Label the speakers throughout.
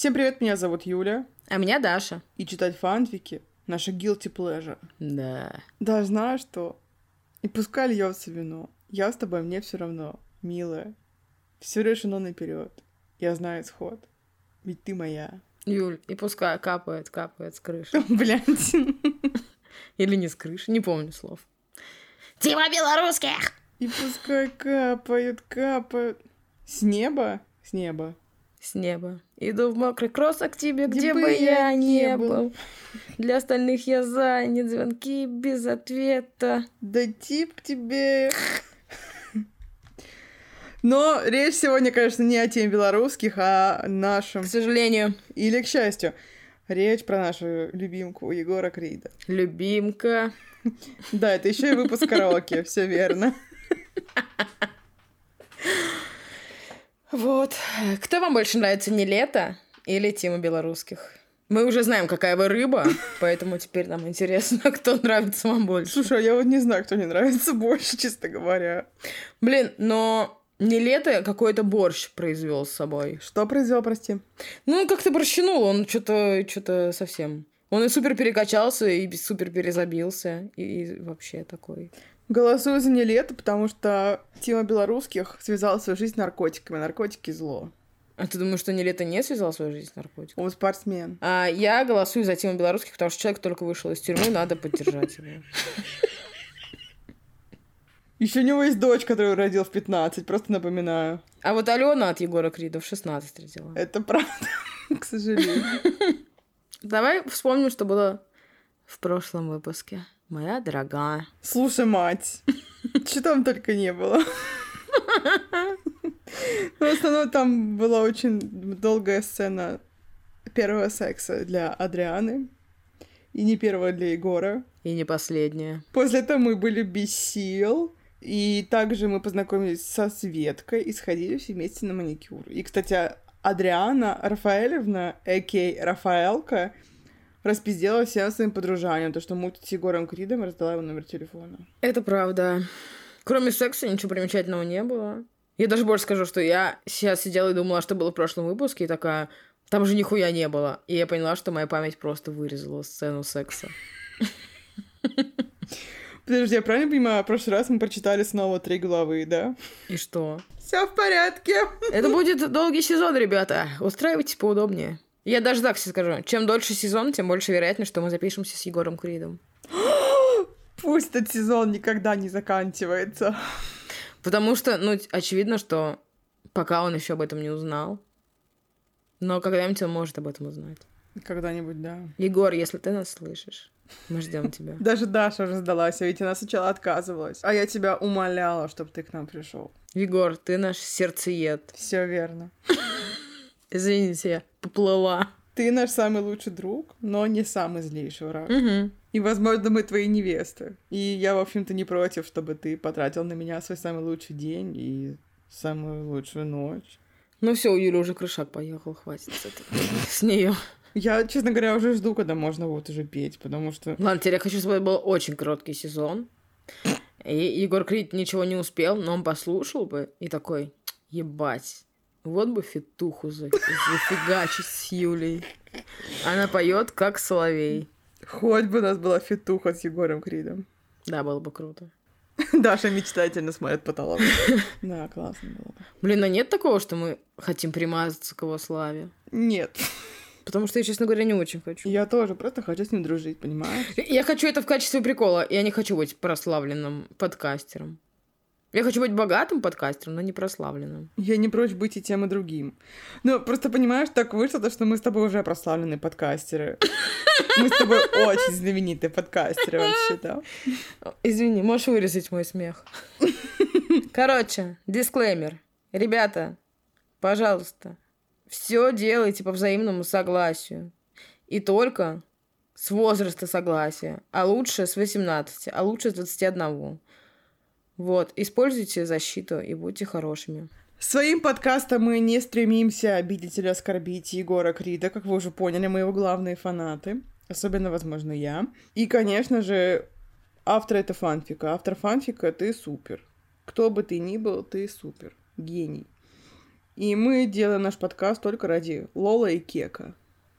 Speaker 1: Всем привет, меня зовут Юля.
Speaker 2: А меня Даша.
Speaker 1: И читать фанфики — наша guilty pleasure.
Speaker 2: Да.
Speaker 1: Да, знаешь что? И пускай льется вино. Я с тобой, мне все равно, милая. Все решено наперед. Я знаю исход. Ведь ты моя.
Speaker 2: Юль, и пускай капает, капает с крыши.
Speaker 1: Блядь.
Speaker 2: Или не с крыши, не помню слов. Тима белорусских!
Speaker 1: И пускай капают, капают. С неба? С неба.
Speaker 2: С неба. Иду в мокрый кроссок к тебе, где, где бы я не был. был. Для остальных я занят, звонки без ответа.
Speaker 1: Да тип тебе. Но речь сегодня, конечно, не о теме белорусских, а о нашем.
Speaker 2: К сожалению.
Speaker 1: Или к счастью. Речь про нашу любимку Егора Крида.
Speaker 2: Любимка.
Speaker 1: Да, это еще и выпуск караоке, все верно.
Speaker 2: Вот. Кто вам больше нравится, не лето или Тима Белорусских? Мы уже знаем, какая вы рыба, поэтому теперь нам интересно, кто нравится вам больше.
Speaker 1: Слушай, а я вот не знаю, кто мне нравится больше, честно говоря.
Speaker 2: Блин, но не лето какой-то борщ произвел с собой.
Speaker 1: Что произвел, прости?
Speaker 2: Ну, как-то борщинул, он что-то что совсем. Он и супер перекачался, и супер перезабился, и, и вообще такой.
Speaker 1: Голосую за не лето, потому что Тима Белорусских связал свою жизнь с наркотиками. Наркотики — зло.
Speaker 2: А ты думаешь, что не лето не связал свою жизнь с наркотиками?
Speaker 1: Он спортсмен.
Speaker 2: А я голосую за Тима Белорусских, потому что человек только вышел из тюрьмы, надо поддержать его.
Speaker 1: Еще у него есть дочь, которую родил в 15, просто напоминаю.
Speaker 2: А вот Алена от Егора Крида в 16 родила.
Speaker 1: Это правда, к сожалению.
Speaker 2: Давай вспомним, что было в прошлом выпуске. Моя дорогая.
Speaker 1: Слушай, мать, что там только не было. В основном там была очень долгая сцена первого секса для Адрианы. И не первого для Егора.
Speaker 2: И не последняя.
Speaker 1: После этого мы были без сил. И также мы познакомились со Светкой и сходили все вместе на маникюр. И, кстати, Адриана Рафаэлевна, а.к.а. Рафаэлка, распиздела всем своим подружанием, то, что мутит с Егором Кридом и раздала его номер телефона.
Speaker 2: Это правда. Кроме секса ничего примечательного не было. Я даже больше скажу, что я сейчас сидела и думала, что было в прошлом выпуске, и такая, там же нихуя не было. И я поняла, что моя память просто вырезала сцену секса.
Speaker 1: Подожди, я правильно понимаю, в прошлый раз мы прочитали снова три главы, да?
Speaker 2: И что?
Speaker 1: Все в порядке.
Speaker 2: Это будет долгий сезон, ребята. Устраивайтесь поудобнее. Я даже так себе скажу. Чем дольше сезон, тем больше вероятность, что мы запишемся с Егором Кридом.
Speaker 1: Пусть этот сезон никогда не заканчивается.
Speaker 2: Потому что, ну, очевидно, что пока он еще об этом не узнал. Но когда-нибудь он может об этом узнать.
Speaker 1: Когда-нибудь, да.
Speaker 2: Егор, если ты нас слышишь, мы ждем тебя.
Speaker 1: Даже Даша уже сдалась, а ведь она сначала отказывалась. А я тебя умоляла, чтобы ты к нам пришел.
Speaker 2: Егор, ты наш сердцеед.
Speaker 1: Все верно.
Speaker 2: Извините, я поплыла.
Speaker 1: Ты наш самый лучший друг, но не самый злейший враг. Угу. И, возможно, мы твои невесты. И я, в общем-то, не против, чтобы ты потратил на меня свой самый лучший день и самую лучшую ночь.
Speaker 2: Ну все, у Юли уже крышак поехал, хватит с, этого, с нее.
Speaker 1: Я, честно говоря, уже жду, когда можно вот уже петь, потому что...
Speaker 2: Ладно, теперь я хочу, чтобы это был очень короткий сезон. И Егор Крид ничего не успел, но он послушал бы и такой, ебать, вот бы фитуху за... зафигачить с Юлей. Она поет как соловей.
Speaker 1: Хоть бы у нас была фитуха с Егором Кридом.
Speaker 2: Да, было бы круто.
Speaker 1: Даша мечтательно смотрит потолок. Да, классно было бы.
Speaker 2: Блин, а нет такого, что мы хотим примазаться к его славе?
Speaker 1: Нет.
Speaker 2: Потому что я, честно говоря, не очень хочу.
Speaker 1: Я тоже просто хочу с ним дружить, понимаешь?
Speaker 2: Я хочу это в качестве прикола. Я не хочу быть прославленным подкастером. Я хочу быть богатым подкастером, но не прославленным.
Speaker 1: Я не прочь быть и тем, и другим. Ну, просто понимаешь, так вышло, то, что мы с тобой уже прославленные подкастеры. Мы с тобой очень знаменитые подкастеры вообще, да.
Speaker 2: Извини, можешь вырезать мой смех. Короче, дисклеймер. Ребята, пожалуйста, все делайте по взаимному согласию. И только с возраста согласия, а лучше с 18, а лучше с 21. Вот, используйте защиту и будьте хорошими.
Speaker 1: Своим подкастом мы не стремимся обидеть или оскорбить Егора Крида, как вы уже поняли, мы его главные фанаты, особенно, возможно, я. И, конечно же, автор это фанфика. Автор фанфика — ты супер. Кто бы ты ни был, ты супер. Гений. И мы делаем наш подкаст только ради Лола и Кека.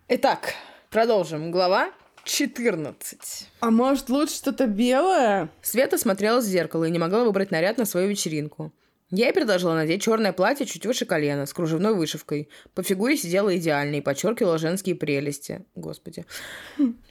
Speaker 2: Итак, продолжим. Глава 14.
Speaker 1: А может, лучше что-то белое?
Speaker 2: Света смотрела в зеркало и не могла выбрать наряд на свою вечеринку. Я ей предложила надеть черное платье чуть выше колена, с кружевной вышивкой. По фигуре сидела идеально и подчеркивала женские прелести. Господи.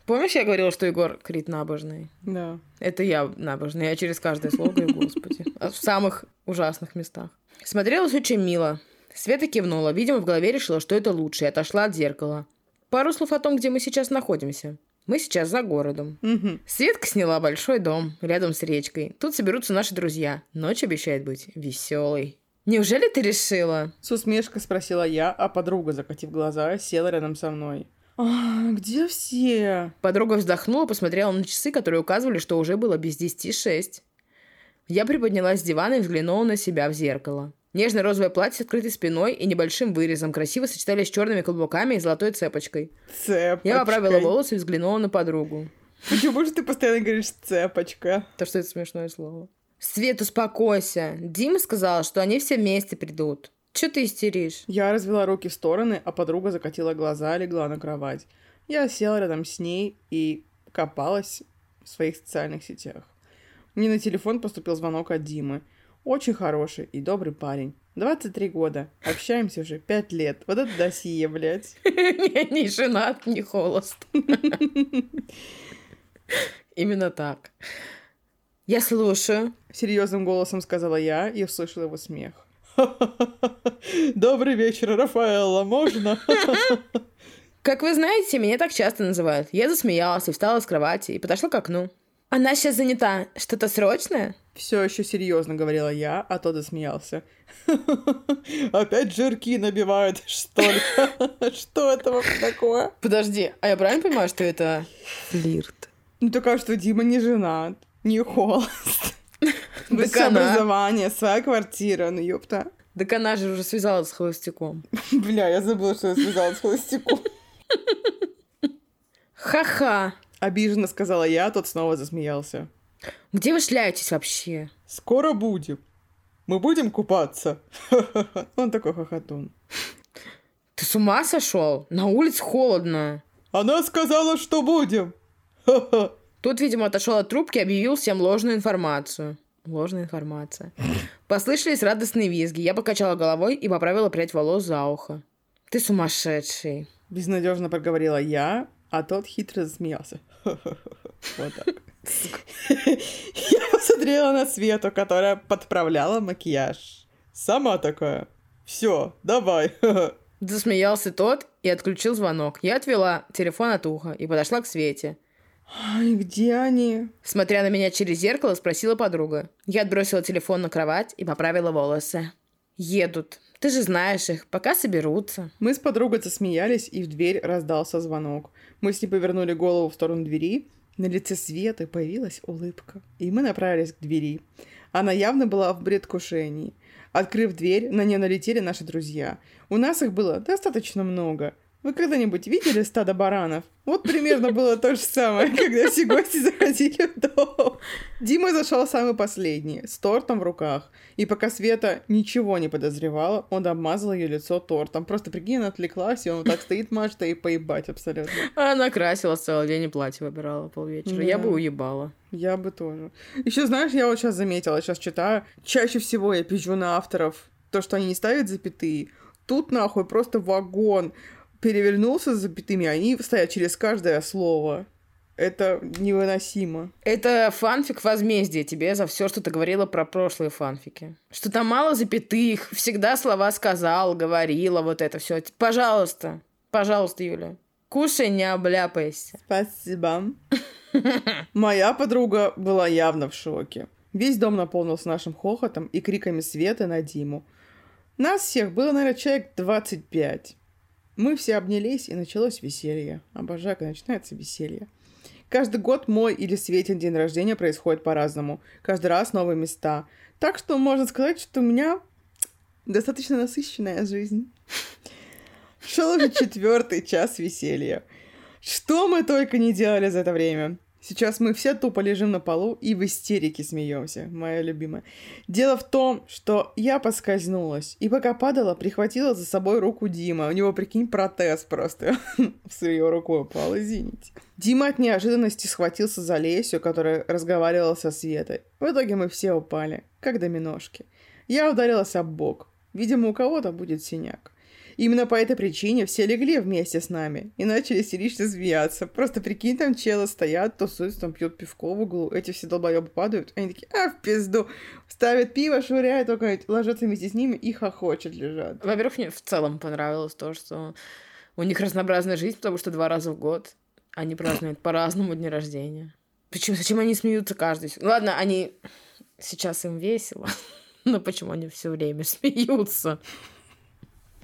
Speaker 2: Помнишь, я говорила, что Егор Крит набожный?
Speaker 1: Да.
Speaker 2: Это я набожный. Я через каждое слово говорю, господи. В самых ужасных местах. Смотрелась очень мило. Света кивнула. Видимо, в голове решила, что это лучше, и отошла от зеркала. Пару слов о том, где мы сейчас находимся. Мы сейчас за городом.
Speaker 1: Мгм.
Speaker 2: Светка сняла большой дом рядом с речкой. Тут соберутся наши друзья. Ночь обещает быть веселой. Неужели ты решила?
Speaker 1: С усмешкой спросила я, а подруга, закатив глаза, села рядом со мной. А, где все?
Speaker 2: Подруга вздохнула, посмотрела на часы, которые указывали, что уже было без десяти шесть. Я приподнялась с дивана и взглянула на себя в зеркало. Нежно-розовое платье с открытой спиной и небольшим вырезом красиво сочетались с черными каблуками и золотой цепочкой.
Speaker 1: Цепочкой.
Speaker 2: Я поправила волосы и взглянула на подругу.
Speaker 1: Почему же ты постоянно говоришь цепочка?
Speaker 2: То, что это смешное слово. Свет, успокойся. Дима сказала, что они все вместе придут. Че ты истеришь?
Speaker 1: Я развела руки в стороны, а подруга закатила глаза и легла на кровать. Я села рядом с ней и копалась в своих социальных сетях. Мне на телефон поступил звонок от Димы. Очень хороший и добрый парень. 23 года. Общаемся уже 5 лет. Вот это досье, блядь.
Speaker 2: Не не женат, не холост. Именно так. Я слушаю.
Speaker 1: Серьезным голосом сказала я и услышала его смех. Добрый вечер, Рафаэлла, можно?
Speaker 2: Как вы знаете, меня так часто называют. Я засмеялась и встала с кровати и подошла к окну. Она сейчас занята. Что-то срочное?
Speaker 1: Все еще серьезно говорила я, а тот засмеялся. Опять жирки набивают, что ли? Что это вообще такое?
Speaker 2: Подожди, а я правильно понимаю, что это флирт?
Speaker 1: Ну, только что Дима не женат, не холост.
Speaker 2: Она-
Speaker 1: образования, своя квартира, ну ёпта.
Speaker 2: Так она же уже связалась с холостяком.
Speaker 1: Бля, я забыла, что я связалась с холостяком.
Speaker 2: Ха-ха.
Speaker 1: Обиженно сказала я, а тот снова засмеялся.
Speaker 2: Где вы шляетесь вообще?
Speaker 1: Скоро будем. Мы будем купаться. Он такой хохотун.
Speaker 2: Ты с ума сошел? На улице холодно.
Speaker 1: Она сказала, что будем.
Speaker 2: Тут, видимо, отошел от трубки и объявил всем ложную информацию. Ложная информация. Послышались радостные визги. Я покачала головой и поправила прядь волос за ухо. Ты сумасшедший.
Speaker 1: Безнадежно проговорила я, а тот хитро засмеялся. Вот так. Я посмотрела на Свету, которая подправляла макияж. Сама такая. Все, давай.
Speaker 2: Засмеялся тот и отключил звонок. Я отвела телефон от уха и подошла к Свете.
Speaker 1: Ай, где они?
Speaker 2: Смотря на меня через зеркало, спросила подруга. Я отбросила телефон на кровать и поправила волосы. Едут. Ты же знаешь их, пока соберутся.
Speaker 1: Мы с подругой засмеялись, и в дверь раздался звонок. Мы с ней повернули голову в сторону двери. На лице Светы появилась улыбка. И мы направились к двери. Она явно была в предвкушении. Открыв дверь, на нее налетели наши друзья. У нас их было достаточно много. Вы когда-нибудь видели стадо баранов? Вот примерно было то же самое, когда все гости заходили в дом. Дима зашел самый последний, с тортом в руках. И пока Света ничего не подозревала, он обмазал ее лицо тортом. Просто прикинь, она отвлеклась, и он вот так стоит, машет, и поебать абсолютно.
Speaker 2: А Она красилась целый день и платье выбирала полвечера. Я
Speaker 1: Да.
Speaker 2: бы уебала.
Speaker 1: Я бы тоже. Еще знаешь, я вот сейчас заметила, сейчас читаю, чаще всего я пизжу на авторов то, что они не ставят запятые. Тут нахуй просто вагон перевернулся с запятыми, они стоят через каждое слово. Это невыносимо.
Speaker 2: Это фанфик возмездия тебе за все, что ты говорила про прошлые фанфики. Что там мало запятых, всегда слова сказал, говорила, вот это все. Пожалуйста, пожалуйста, Юля, кушай, не обляпайся.
Speaker 1: Спасибо. Моя подруга была явно в шоке. Весь дом наполнился нашим хохотом и криками Светы на Диму. Нас всех было, наверное, человек 25. Мы все обнялись, и началось веселье. Обожаю, когда начинается веселье. Каждый год мой или Светин день рождения происходит по-разному. Каждый раз новые места. Так что можно сказать, что у меня достаточно насыщенная жизнь. Шел уже четвертый час веселья. Что мы только не делали за это время. Сейчас мы все тупо лежим на полу и в истерике смеемся, моя любимая. Дело в том, что я поскользнулась, и пока падала, прихватила за собой руку Дима. У него, прикинь, протез просто с ее рукой упал, извините. Дима от неожиданности схватился за Лесю, которая разговаривала со Светой. В итоге мы все упали, как доминошки. Я ударилась об бок. Видимо, у кого-то будет синяк. Именно по этой причине все легли вместе с нами и начали истерично смеяться. Просто прикинь, там челы стоят, тусуются, там пьют пивко в углу, эти все долбоебы падают, они такие, а, в пизду, ставят пиво, швыряют, только ложатся вместе с ними и хохочет лежат.
Speaker 2: Во-первых, мне в целом понравилось то, что у них разнообразная жизнь, потому что два раза в год они празднуют по-разному дни рождения. Почему? Зачем они смеются каждый? Ладно, они сейчас им весело, но почему они все время смеются?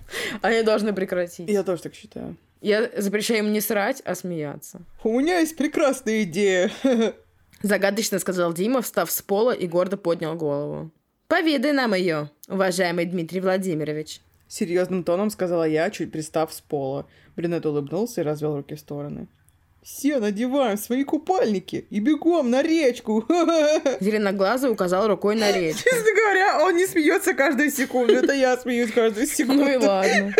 Speaker 2: Они должны прекратить.
Speaker 1: Я тоже так считаю.
Speaker 2: Я запрещаю им не срать, а смеяться.
Speaker 1: У меня есть прекрасная идея.
Speaker 2: Загадочно сказал Дима, встав с пола и гордо поднял голову. Поведай нам ее, уважаемый Дмитрий Владимирович.
Speaker 1: Серьезным тоном сказала я, чуть пристав с пола. Брюнет улыбнулся и развел руки в стороны. Все надеваем свои купальники и бегом на речку.
Speaker 2: Зеленоглазый указал рукой на речку.
Speaker 1: Честно говоря, он не смеется каждую секунду. Это я смеюсь каждую секунду.
Speaker 2: Ну и ладно.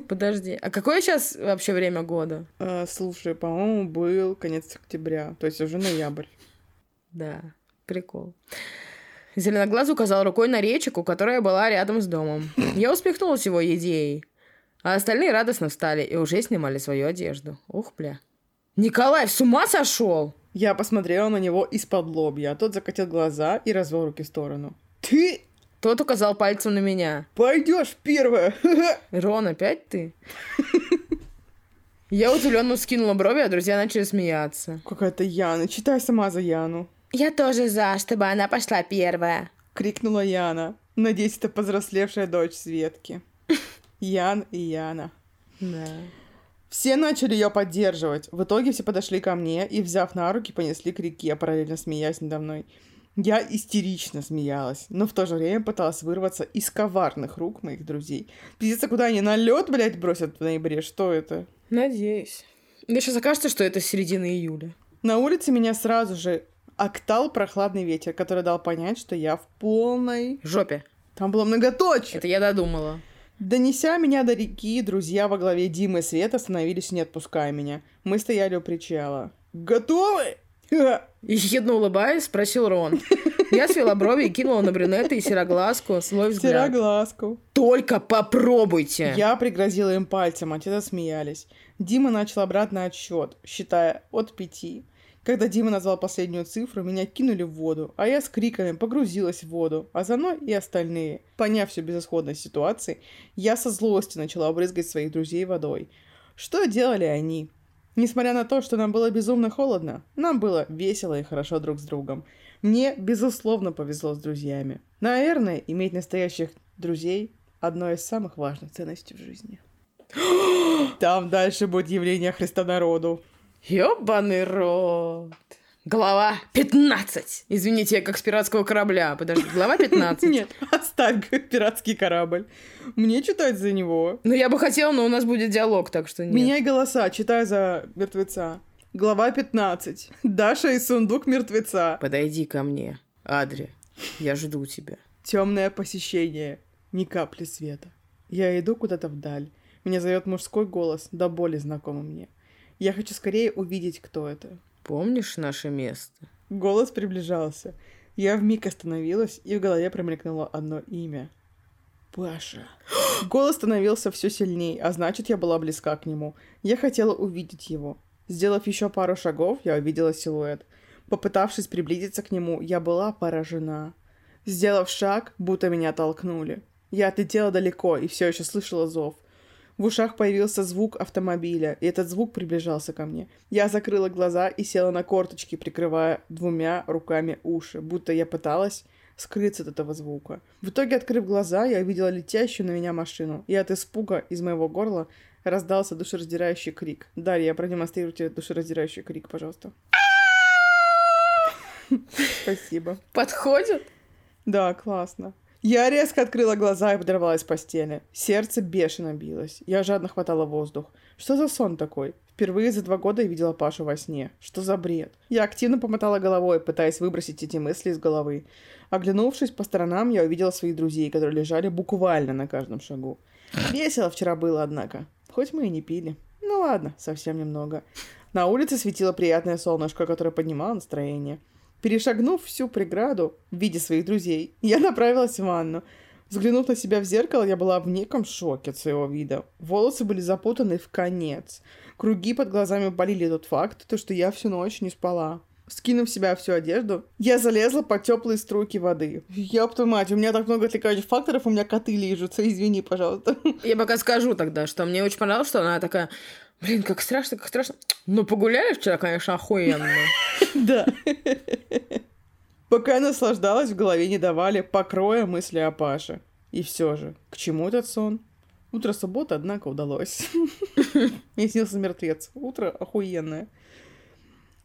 Speaker 2: Подожди, а какое сейчас вообще время года?
Speaker 1: А, слушай, по-моему, был конец октября, то есть уже ноябрь.
Speaker 2: Да, прикол. Зеленоглазый указал рукой на речку, которая была рядом с домом. Я успехнулась его идеей. А остальные радостно встали и уже снимали свою одежду. Ух, бля. Николай, с ума сошел?
Speaker 1: Я посмотрела на него из-под лобья, а тот закатил глаза и развел руки в сторону. Ты
Speaker 2: тот указал пальцем на меня.
Speaker 1: Пойдешь первая.
Speaker 2: Рон, опять ты? Я удивленно скинула брови, а друзья начали смеяться.
Speaker 1: Какая-то Яна. Читай сама за Яну.
Speaker 2: Я тоже за, чтобы она пошла первая.
Speaker 1: Крикнула Яна. Надеюсь, это повзрослевшая дочь Светки. Ян и Яна.
Speaker 2: Да.
Speaker 1: Все начали ее поддерживать. В итоге все подошли ко мне и, взяв на руки, понесли к реке, параллельно смеясь надо мной. Я истерично смеялась, но в то же время пыталась вырваться из коварных рук моих друзей. Пиздец, куда они на лед, блядь, бросят в ноябре? Что это?
Speaker 2: Надеюсь. Мне сейчас окажется, что это середина июля.
Speaker 1: На улице меня сразу же октал прохладный ветер, который дал понять, что я в полной...
Speaker 2: Жопе.
Speaker 1: Там было многоточие.
Speaker 2: Это я додумала.
Speaker 1: Донеся меня до реки, друзья во главе Димы и Света остановились, не отпуская меня. Мы стояли у причала. «Готовы?»
Speaker 2: Ехидно улыбаясь, спросил Рон. Я свела брови и кинула на брюнета и сероглазку свой взгляд.
Speaker 1: Сероглазку.
Speaker 2: Только попробуйте!
Speaker 1: Я пригрозила им пальцем, а те засмеялись. Дима начал обратный отсчет, считая от пяти. Когда Дима назвал последнюю цифру, меня кинули в воду, а я с криками погрузилась в воду, а за мной и остальные. Поняв всю безысходность ситуации, я со злости начала обрызгать своих друзей водой. Что делали они? Несмотря на то, что нам было безумно холодно, нам было весело и хорошо друг с другом. Мне, безусловно, повезло с друзьями. Наверное, иметь настоящих друзей – одно из самых важных ценностей в жизни. Там дальше будет явление Христа народу.
Speaker 2: Ёбаный рот. Глава 15. Извините, я как с пиратского корабля. Подожди, глава 15.
Speaker 1: Нет, оставь пиратский корабль. Мне читать за него.
Speaker 2: Ну, я бы хотела, но у нас будет диалог, так что нет.
Speaker 1: Меняй голоса, читай за мертвеца. Глава 15. Даша и сундук мертвеца.
Speaker 2: Подойди ко мне, Адри. Я жду тебя.
Speaker 1: Темное посещение. Ни капли света. Я иду куда-то вдаль. Меня зовет мужской голос, до боли знакомый мне. Я хочу скорее увидеть, кто это.
Speaker 2: Помнишь наше место?
Speaker 1: Голос приближался. Я вмиг остановилась, и в голове промелькнуло одно имя. Паша. Голос становился все сильнее, а значит, я была близка к нему. Я хотела увидеть его. Сделав еще пару шагов, я увидела силуэт. Попытавшись приблизиться к нему, я была поражена. Сделав шаг, будто меня толкнули. Я отлетела далеко и все еще слышала зов. В ушах появился звук автомобиля, и этот звук приближался ко мне. Я закрыла глаза и села на корточки, прикрывая двумя руками уши, будто я пыталась скрыться от этого звука. В итоге, открыв глаза, я увидела летящую на меня машину, и от испуга из моего горла раздался душераздирающий крик. Дарья, продемонстрируй тебе душераздирающий крик, пожалуйста. Спасибо.
Speaker 2: Подходит?
Speaker 1: Да, классно. Я резко открыла глаза и подорвалась с постели. Сердце бешено билось. Я жадно хватала воздух. Что за сон такой? Впервые за два года я видела Пашу во сне. Что за бред? Я активно помотала головой, пытаясь выбросить эти мысли из головы. Оглянувшись по сторонам, я увидела своих друзей, которые лежали буквально на каждом шагу. Весело вчера было, однако. Хоть мы и не пили. Ну ладно, совсем немного. На улице светило приятное солнышко, которое поднимало настроение. Перешагнув всю преграду в виде своих друзей, я направилась в ванну. Взглянув на себя в зеркало, я была в неком шоке от своего вида. Волосы были запутаны в конец. Круги под глазами болели тот факт, то, что я всю ночь не спала. Скинув в себя всю одежду, я залезла под теплые струйки воды. Твою мать, у меня так много отвлекающих факторов, у меня коты лижутся, извини, пожалуйста.
Speaker 2: Я пока скажу тогда, что мне очень понравилось, что она такая, блин, как страшно, как страшно. Ну, погуляли вчера, конечно, охуенно.
Speaker 1: Да. Пока я наслаждалась, в голове не давали покроя мысли о Паше. И все же, к чему этот сон? Утро субботы, однако, удалось. Мне снился мертвец. Утро охуенное.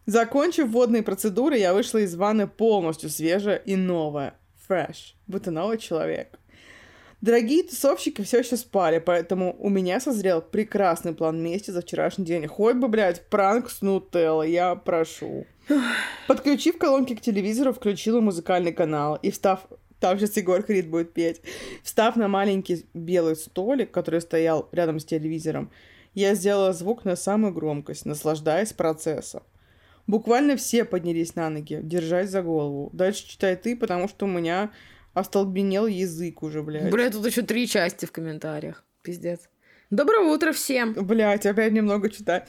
Speaker 1: Закончив водные процедуры, я вышла из ванны полностью свежая и новая. Fresh. Будто новый человек. Дорогие тусовщики все еще спали, поэтому у меня созрел прекрасный план мести за вчерашний день. Хоть бы, блядь, пранк с Нутеллой, я прошу. Подключив колонки к телевизору, включила музыкальный канал и, встав там сейчас Егор Крид будет петь. Встав на маленький белый столик, который стоял рядом с телевизором, я сделала звук на самую громкость, наслаждаясь процессом. Буквально все поднялись на ноги, держась за голову. Дальше читай ты, потому что у меня остолбенел язык уже, блядь.
Speaker 2: Блядь, тут еще три части в комментариях. Пиздец. Доброе утро всем!
Speaker 1: Блядь, опять немного читай.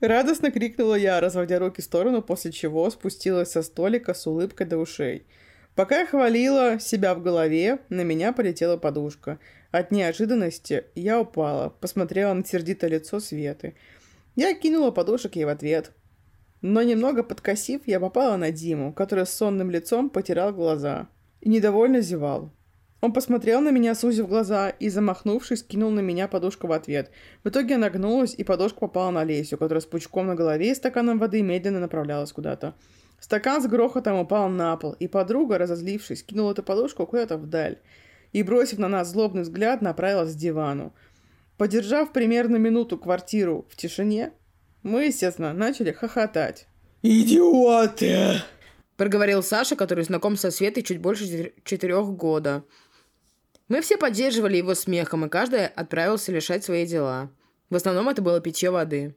Speaker 1: Радостно крикнула я, разводя руки в сторону, после чего спустилась со столика с улыбкой до ушей. Пока я хвалила себя в голове, на меня полетела подушка. От неожиданности я упала, посмотрела на сердитое лицо Светы. Я кинула подушек ей в ответ. Но немного подкосив, я попала на Диму, который с сонным лицом потирал глаза и недовольно зевал. Он посмотрел на меня, сузив глаза, и, замахнувшись, кинул на меня подушку в ответ. В итоге я нагнулась, и подушка попала на Лесю, которая с пучком на голове и стаканом воды медленно направлялась куда-то. Стакан с грохотом упал на пол, и подруга, разозлившись, кинула эту подушку куда-то вдаль и, бросив на нас злобный взгляд, направилась к дивану. Подержав примерно минуту квартиру в тишине, мы, естественно, начали хохотать. «Идиоты!»
Speaker 2: Проговорил Саша, который знаком со Светой чуть больше четырех года. Мы все поддерживали его смехом, и каждый отправился решать свои дела. В основном это было питье воды.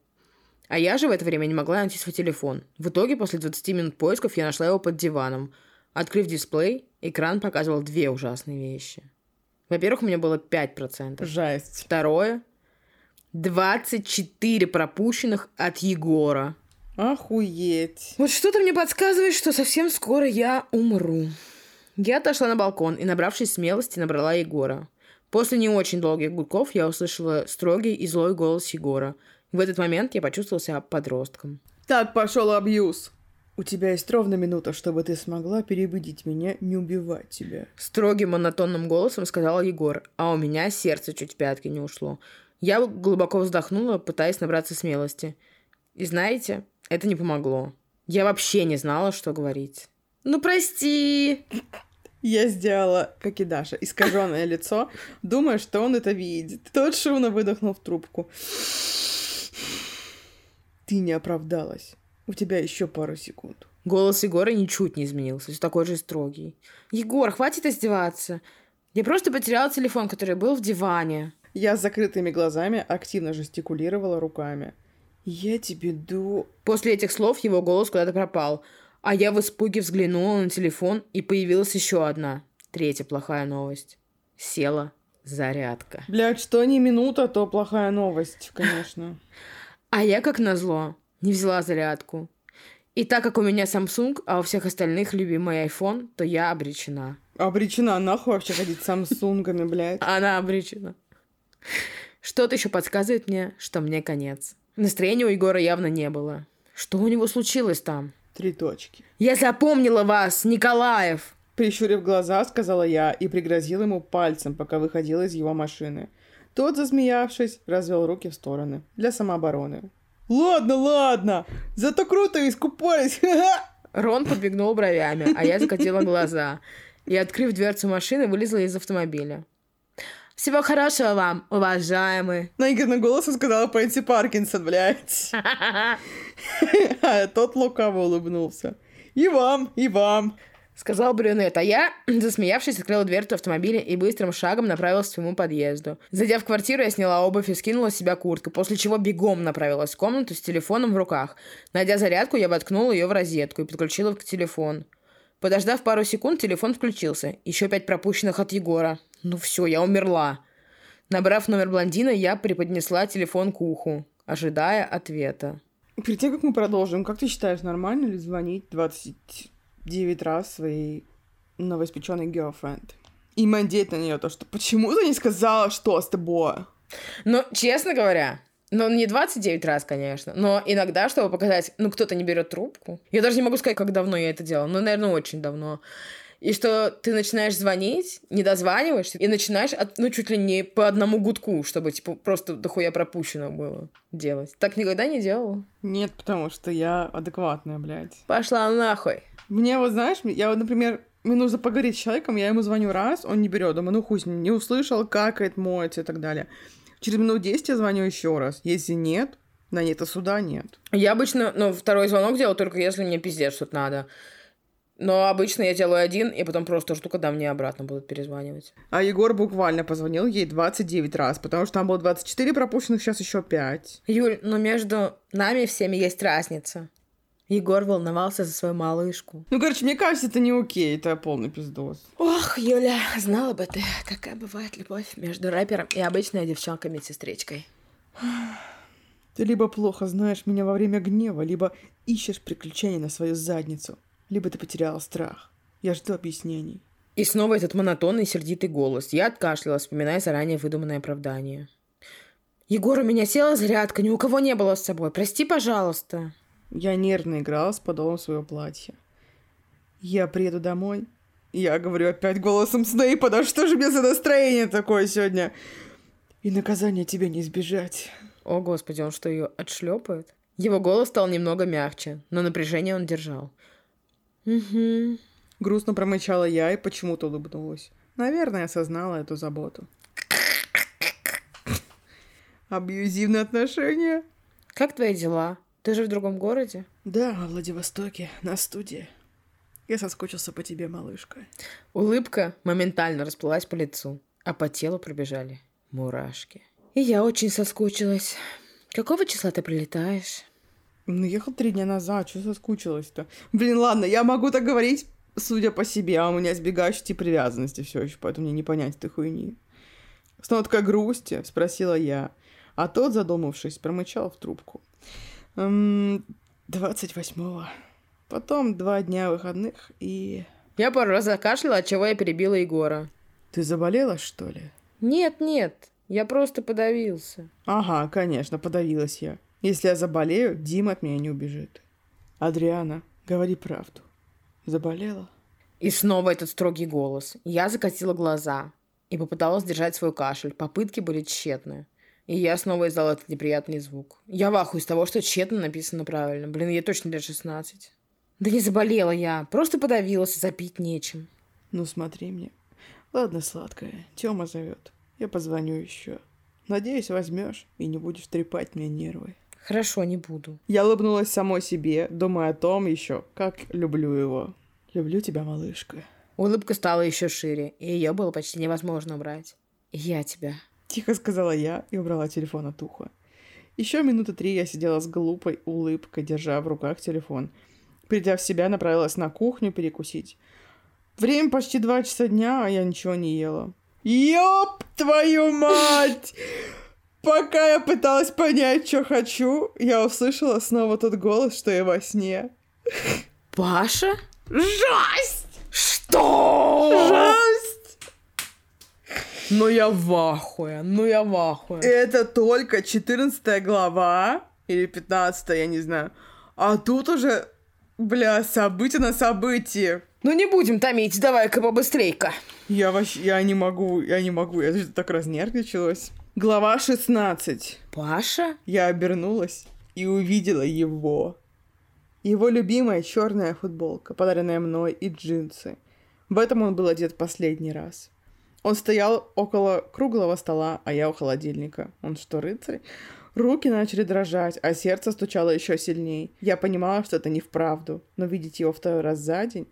Speaker 2: А я же в это время не могла найти свой телефон. В итоге, после 20 минут поисков, я нашла его под диваном. Открыв дисплей, экран показывал две ужасные вещи. Во-первых, у меня было 5%.
Speaker 1: Жесть.
Speaker 2: Второе, 24 пропущенных от Егора.
Speaker 1: Охуеть.
Speaker 2: Вот что-то мне подсказывает, что совсем скоро я умру. Я отошла на балкон и, набравшись смелости, набрала Егора. После не очень долгих гудков я услышала строгий и злой голос Егора – в этот момент я почувствовал себя подростком.
Speaker 1: Так пошел абьюз. У тебя есть ровно минута, чтобы ты смогла переубедить меня не убивать тебя.
Speaker 2: Строгим монотонным голосом сказал Егор, а у меня сердце чуть в пятки не ушло. Я глубоко вздохнула, пытаясь набраться смелости. И знаете, это не помогло. Я вообще не знала, что говорить. Ну прости.
Speaker 1: Я сделала, как и Даша, искаженное лицо, думая, что он это видит. Тот шумно выдохнул в трубку. Ты не оправдалась. У тебя еще пару секунд.
Speaker 2: Голос Егора ничуть не изменился, все такой же строгий. Егор, хватит издеваться. Я просто потеряла телефон, который был в диване.
Speaker 1: Я с закрытыми глазами активно жестикулировала руками. Я тебе ду...
Speaker 2: После этих слов его голос куда-то пропал, а я в испуге взглянула на телефон, и появилась еще одна, третья плохая новость. Села зарядка.
Speaker 1: Блядь, что не минута, то плохая новость, конечно.
Speaker 2: А я, как назло, не взяла зарядку. И так как у меня Samsung, а у всех остальных любимый iPhone, то я обречена.
Speaker 1: Обречена? Нахуй вообще ходить с Самсунгами, блядь?
Speaker 2: Она обречена. Что-то еще подсказывает мне, что мне конец. Настроения у Егора явно не было. Что у него случилось там?
Speaker 1: Три точки.
Speaker 2: Я запомнила вас, Николаев!
Speaker 1: Прищурив глаза, сказала я и пригрозила ему пальцем, пока выходила из его машины. Тот, засмеявшись, развел руки в стороны для самообороны. «Ладно, ладно! Зато круто искупались!
Speaker 2: Рон подбегнул бровями, а я закатила глаза. и, открыв дверцу машины, вылезла из автомобиля. Всего хорошего вам, уважаемый.
Speaker 1: Наигранно голосом сказала Пенси Паркинсон, блядь. А тот лукаво улыбнулся. И вам, и вам.
Speaker 2: Сказал брюнет, а я, засмеявшись, открыла дверцу автомобиля и быстрым шагом направилась к своему подъезду. Зайдя в квартиру, я сняла обувь и скинула с себя куртку, после чего бегом направилась в комнату с телефоном в руках. Найдя зарядку, я воткнула ее в розетку и подключила к телефону. Подождав пару секунд, телефон включился. Еще пять пропущенных от Егора. Ну все, я умерла. Набрав номер блондина, я преподнесла телефон к уху, ожидая ответа.
Speaker 1: Перед тем, как мы продолжим, как ты считаешь, нормально ли звонить 29 раз своей новоиспеченной girlfriend? И мандеть на нее то, что почему ты не сказала, что с тобой?
Speaker 2: Ну, честно говоря, ну, не 29 раз, конечно, но иногда, чтобы показать, ну, кто-то не берет трубку. Я даже не могу сказать, как давно я это делала, но, наверное, очень давно. И что ты начинаешь звонить, не дозваниваешься, и начинаешь, от, ну, чуть ли не по одному гудку, чтобы, типа, просто дохуя пропущено было делать. Так никогда не делала?
Speaker 1: Нет, потому что я адекватная, блядь.
Speaker 2: Пошла нахуй.
Speaker 1: Мне вот, знаешь, я вот, например, мне нужно поговорить с человеком, я ему звоню раз, он не берет, думаю, ну хуй не услышал, какает, моется и так далее. Через минут 10 я звоню еще раз. Если нет, на нет, а суда нет.
Speaker 2: Я обычно, ну, второй звонок делаю только если мне пиздец что-то надо. Но обычно я делаю один, и потом просто жду, когда мне обратно будут перезванивать.
Speaker 1: А Егор буквально позвонил ей 29 раз, потому что там было 24 пропущенных, сейчас еще 5.
Speaker 2: Юль, но между нами всеми есть разница. Егор волновался за свою малышку.
Speaker 1: Ну, короче, мне кажется, это не окей, это полный пиздос.
Speaker 2: Ох, Юля, знала бы ты, какая бывает любовь между рэпером и обычной девчонками-сестричкой.
Speaker 1: Ты либо плохо знаешь меня во время гнева, либо ищешь приключения на свою задницу либо ты потеряла страх. Я жду объяснений.
Speaker 2: И снова этот монотонный сердитый голос. Я откашлялась, вспоминая заранее выдуманное оправдание. «Егор, у меня села зарядка, ни у кого не было с собой. Прости, пожалуйста».
Speaker 1: Я нервно играла с подолом своего платья. Я приеду домой. Я говорю опять голосом Снейпа, да что же мне за настроение такое сегодня? И наказание тебе не избежать.
Speaker 2: О, господи, он что, ее отшлепает? Его голос стал немного мягче, но напряжение он держал.
Speaker 1: Угу. Грустно промычала я и почему-то улыбнулась. Наверное, осознала эту заботу. Абьюзивные отношения.
Speaker 2: Как твои дела? Ты же в другом городе?
Speaker 1: Да, во Владивостоке, на студии. Я соскучился по тебе, малышка.
Speaker 2: Улыбка моментально расплылась по лицу, а по телу пробежали мурашки. И я очень соскучилась. Какого числа ты прилетаешь?
Speaker 1: Ну, ехал три дня назад, что соскучилась-то? Блин, ладно, я могу так говорить, судя по себе, а у меня избегающие тип привязанности все еще, поэтому мне не понять этой хуйни. Снова такая грусть, спросила я. А тот, задумавшись, промычал в трубку. Эм, 28-го. Потом два дня выходных и...
Speaker 2: Я пару раз закашляла, от чего я перебила Егора.
Speaker 1: Ты заболела, что ли?
Speaker 2: Нет, нет, я просто подавился.
Speaker 1: Ага, конечно, подавилась я. Если я заболею, Дима от меня не убежит. Адриана, говори правду. Заболела?
Speaker 2: И снова этот строгий голос. Я закатила глаза и попыталась держать свой кашель. Попытки были тщетны. И я снова издал этот неприятный звук. Я в ахуе из того, что тщетно написано правильно. Блин, я точно лет 16. Да не заболела я, просто подавилась, запить нечем.
Speaker 1: Ну смотри мне. Ладно, сладкая, Тёма зовет. Я позвоню еще. Надеюсь, возьмешь и не будешь трепать мне нервы.
Speaker 2: Хорошо, не буду.
Speaker 1: Я улыбнулась самой себе, думая о том еще, как люблю его. Люблю тебя, малышка.
Speaker 2: Улыбка стала еще шире, и ее было почти невозможно убрать. Я тебя.
Speaker 1: Тихо сказала я и убрала телефон от уха. Еще минуты три я сидела с глупой улыбкой, держа в руках телефон. Придя в себя, направилась на кухню перекусить. Время почти два часа дня, а я ничего не ела. Ёб твою мать! Пока я пыталась понять, что хочу, я услышала снова тот голос, что я во сне.
Speaker 2: Паша?
Speaker 1: Жесть!
Speaker 2: Что?
Speaker 1: Жесть!
Speaker 2: Ну я в ахуе, ну я в ахуе.
Speaker 1: Это только 14 глава, или 15, я не знаю. А тут уже, бля, событие на событии.
Speaker 2: Ну не будем томить, давай-ка побыстрей-ка.
Speaker 1: Я вообще, я не могу, я не могу, я так разнервничалась. Глава 16.
Speaker 2: Паша?
Speaker 1: Я обернулась и увидела его. Его любимая черная футболка, подаренная мной, и джинсы. В этом он был одет последний раз. Он стоял около круглого стола, а я у холодильника. Он что, рыцарь? Руки начали дрожать, а сердце стучало еще сильнее. Я понимала, что это не вправду, но видеть его второй раз за день...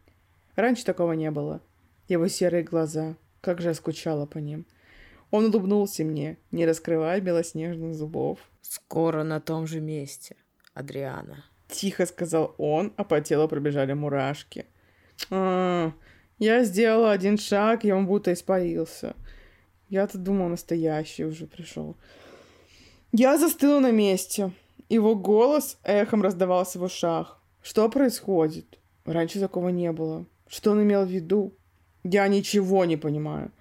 Speaker 1: Раньше такого не было. Его серые глаза. Как же я скучала по ним. Он улыбнулся мне, не раскрывая белоснежных зубов.
Speaker 2: «Скоро на том же месте, Адриана».
Speaker 1: Тихо сказал он, а по телу пробежали мурашки. А, я сделала один шаг, и он будто испарился. Я-то думала, настоящий уже пришел. Я застыла на месте. Его голос эхом раздавался в ушах. Что происходит? Раньше такого не было. Что он имел в виду? Я ничего не понимаю.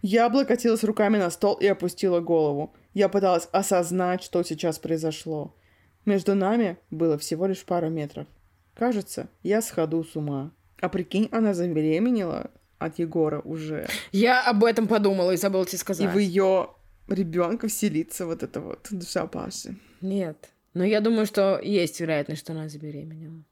Speaker 1: Я облокотилась руками на стол и опустила голову. Я пыталась осознать, что сейчас произошло. Между нами было всего лишь пару метров. Кажется, я сходу с ума. А прикинь, она забеременела от Егора уже.
Speaker 2: Я об этом подумала и забыла тебе сказать.
Speaker 1: И в ее ребенка вселится вот эта вот душа Паши.
Speaker 2: Нет. Но я думаю, что есть вероятность, что она забеременела.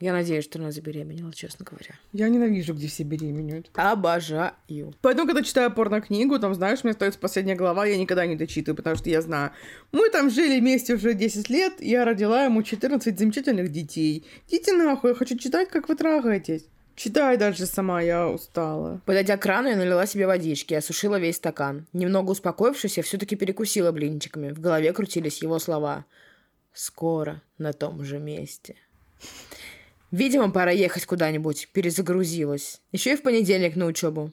Speaker 2: Я надеюсь, что она забеременела, честно говоря.
Speaker 1: Я ненавижу, где все беременеют.
Speaker 2: Обожаю.
Speaker 1: Поэтому, когда читаю порно-книгу, там, знаешь, мне остается последняя глава, я никогда не дочитываю, потому что я знаю, мы там жили вместе уже 10 лет, я родила ему 14 замечательных детей. Идите нахуй, я хочу читать, как вы трахаетесь. Читай дальше сама, я устала.
Speaker 2: Подойдя к крану, я налила себе водички, осушила весь стакан. Немного успокоившись, я все-таки перекусила блинчиками. В голове крутились его слова. «Скоро на том же месте». Видимо, пора ехать куда-нибудь. Перезагрузилась. Еще и в понедельник на учебу.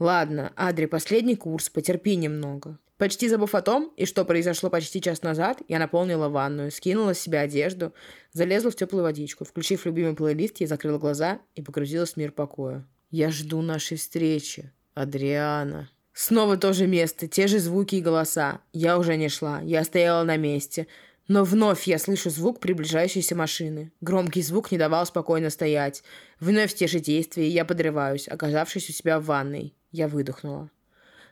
Speaker 2: Ладно, Адри, последний курс, потерпи немного. Почти забыв о том, и что произошло почти час назад, я наполнила ванную, скинула с себя одежду, залезла в теплую водичку, включив любимый плейлист, я закрыла глаза и погрузилась в мир покоя. Я жду нашей встречи. Адриана. Снова то же место, те же звуки и голоса. Я уже не шла, я стояла на месте. Но вновь я слышу звук приближающейся машины. Громкий звук не давал спокойно стоять. Вновь те же действия, и я подрываюсь, оказавшись у себя в ванной. Я выдохнула.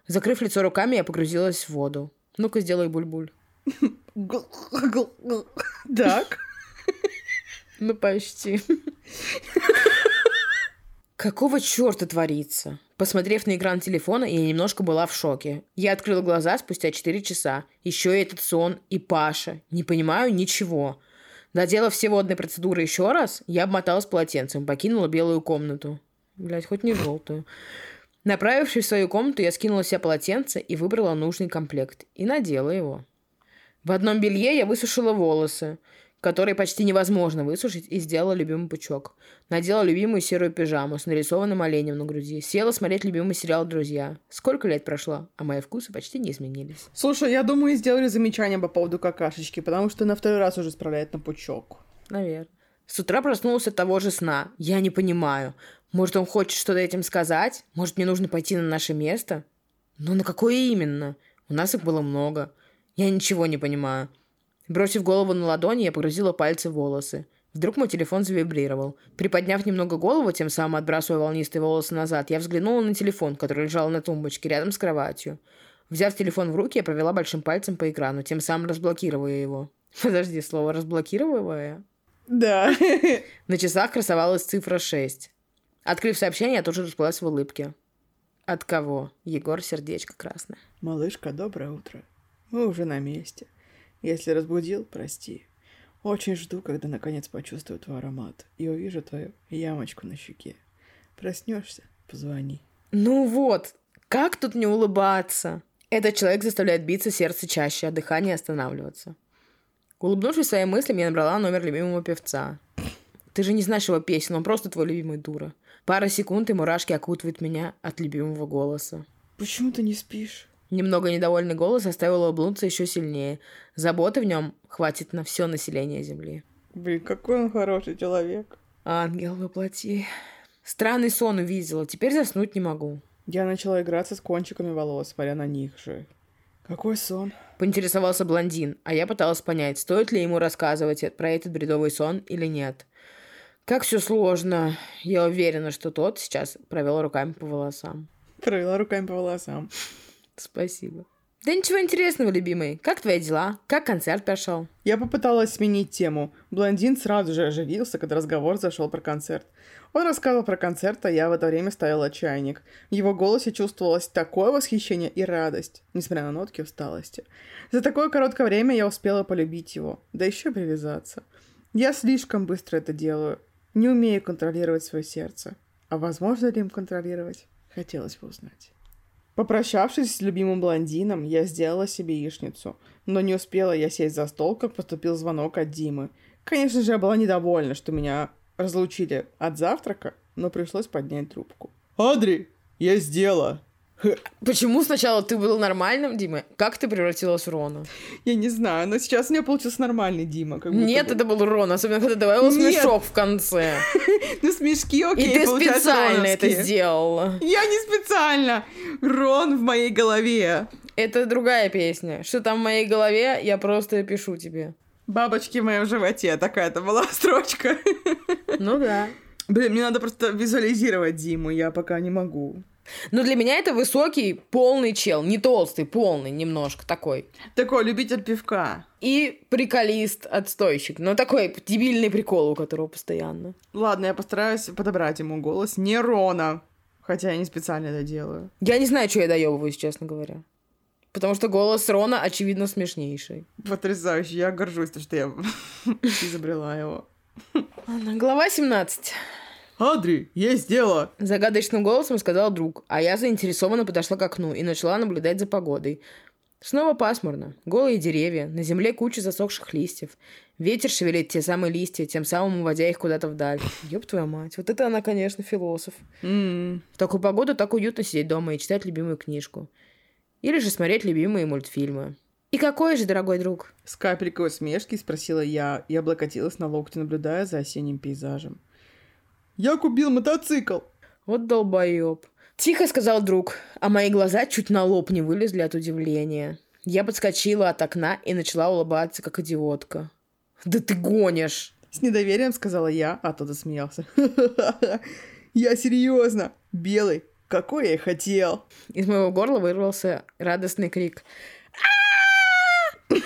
Speaker 2: Закрыв лицо руками, я погрузилась в воду. Ну-ка, сделай буль-буль.
Speaker 1: Так.
Speaker 2: Ну, почти. Какого черта творится? Посмотрев на экран телефона, я немножко была в шоке. Я открыла глаза спустя 4 часа. Еще и этот сон, и Паша. Не понимаю ничего. Доделав все водные процедуры еще раз, я обмоталась полотенцем, покинула белую комнату. Блять, хоть не желтую. Направившись в свою комнату, я скинула себе полотенце и выбрала нужный комплект. И надела его. В одном белье я высушила волосы который почти невозможно высушить, и сделала любимый пучок. Надела любимую серую пижаму с нарисованным оленем на груди. Села смотреть любимый сериал «Друзья». Сколько лет прошло, а мои вкусы почти не изменились.
Speaker 1: Слушай, я думаю, сделали замечание по поводу какашечки, потому что на второй раз уже справляет на пучок.
Speaker 2: Наверное. С утра проснулся от того же сна. Я не понимаю. Может, он хочет что-то этим сказать? Может, мне нужно пойти на наше место? Но на какое именно? У нас их было много. Я ничего не понимаю. Бросив голову на ладони, я погрузила пальцы в волосы. Вдруг мой телефон завибрировал. Приподняв немного голову, тем самым отбрасывая волнистые волосы назад, я взглянула на телефон, который лежал на тумбочке рядом с кроватью. Взяв телефон в руки, я провела большим пальцем по экрану, тем самым разблокируя его. Подожди, слово «разблокируя»?
Speaker 1: Да.
Speaker 2: На часах красовалась цифра 6. Открыв сообщение, я тоже расплылась в улыбке. От кого? Егор, сердечко красное.
Speaker 1: Малышка, доброе утро. Мы уже на месте. Если разбудил, прости. Очень жду, когда наконец почувствую твой аромат и увижу твою ямочку на щеке. Проснешься, позвони.
Speaker 2: Ну вот, как тут не улыбаться? Этот человек заставляет биться сердце чаще, а дыхание останавливаться. Улыбнувшись своим мыслям, я набрала номер любимого певца. Ты же не знаешь его песен, он просто твой любимый дура. Пара секунд, и мурашки окутывают меня от любимого голоса.
Speaker 1: Почему ты не спишь?
Speaker 2: Немного недовольный голос заставил улыбнуться еще сильнее. Заботы в нем хватит на все население Земли.
Speaker 1: Блин, какой он хороший человек.
Speaker 2: Ангел воплоти. Странный сон увидела, теперь заснуть не могу.
Speaker 1: Я начала играться с кончиками волос, смотря на них же. Какой сон?
Speaker 2: Поинтересовался блондин, а я пыталась понять, стоит ли ему рассказывать про этот бредовый сон или нет. Как все сложно. Я уверена, что тот сейчас провел руками по волосам.
Speaker 1: Провела руками по волосам.
Speaker 2: Спасибо. Да ничего интересного, любимый. Как твои дела? Как концерт прошел?
Speaker 1: Я попыталась сменить тему. Блондин сразу же оживился, когда разговор зашел про концерт. Он рассказывал про концерт, а я в это время ставила чайник. В его голосе чувствовалось такое восхищение и радость, несмотря на нотки усталости. За такое короткое время я успела полюбить его, да еще привязаться. Я слишком быстро это делаю. Не умею контролировать свое сердце. А возможно ли им контролировать? Хотелось бы узнать. Попрощавшись с любимым блондином, я сделала себе яичницу. Но не успела я сесть за стол, как поступил звонок от Димы. Конечно же, я была недовольна, что меня разлучили от завтрака, но пришлось поднять трубку. «Адри, я сделала!»
Speaker 2: Почему сначала ты был нормальным, Дима? Как ты превратилась в Рона?
Speaker 1: Я не знаю, но сейчас у меня получился нормальный Дима. Как
Speaker 2: Нет,
Speaker 1: бы.
Speaker 2: это был Рон, особенно когда добавил смешок в конце.
Speaker 1: Ну, смешки, окей,
Speaker 2: И ты специально это сделала.
Speaker 1: Я не специально. Рон в моей голове.
Speaker 2: Это другая песня. Что там в моей голове, я просто пишу тебе.
Speaker 1: Бабочки в моем животе, такая-то была строчка.
Speaker 2: Ну да.
Speaker 1: Блин, мне надо просто визуализировать Диму, я пока не могу.
Speaker 2: Но для меня это высокий, полный чел. Не толстый, полный немножко такой.
Speaker 1: Такой любитель пивка.
Speaker 2: И приколист, отстойщик. Но такой дебильный прикол, у которого постоянно.
Speaker 1: Ладно, я постараюсь подобрать ему голос не Рона. Хотя я не специально это делаю.
Speaker 2: Я не знаю, что я доебываюсь, честно говоря. Потому что голос Рона, очевидно, смешнейший.
Speaker 1: Потрясающе. Я горжусь, что я изобрела его.
Speaker 2: Глава 17.
Speaker 1: Адри, есть дело!»
Speaker 2: Загадочным голосом сказал друг, а я заинтересованно подошла к окну и начала наблюдать за погодой. Снова пасмурно. Голые деревья, на земле куча засохших листьев. Ветер шевелит те самые листья, тем самым уводя их куда-то вдаль. Ёб твою мать, вот это она, конечно, философ.
Speaker 1: Mm.
Speaker 2: В такую погоду так уютно сидеть дома и читать любимую книжку. Или же смотреть любимые мультфильмы. «И какой же, дорогой друг?»
Speaker 1: С капелькой усмешки спросила я и облокотилась на локти, наблюдая за осенним пейзажем. Я купил мотоцикл.
Speaker 2: Вот долбоеб. Тихо сказал друг, а мои глаза чуть на лоб не вылезли от удивления. Я подскочила от окна и начала улыбаться, как идиотка. «Да ты гонишь!»
Speaker 1: С недоверием сказала я, а тот засмеялся. Я серьезно. Белый, какой я и хотел.
Speaker 2: Из моего горла вырвался радостный крик.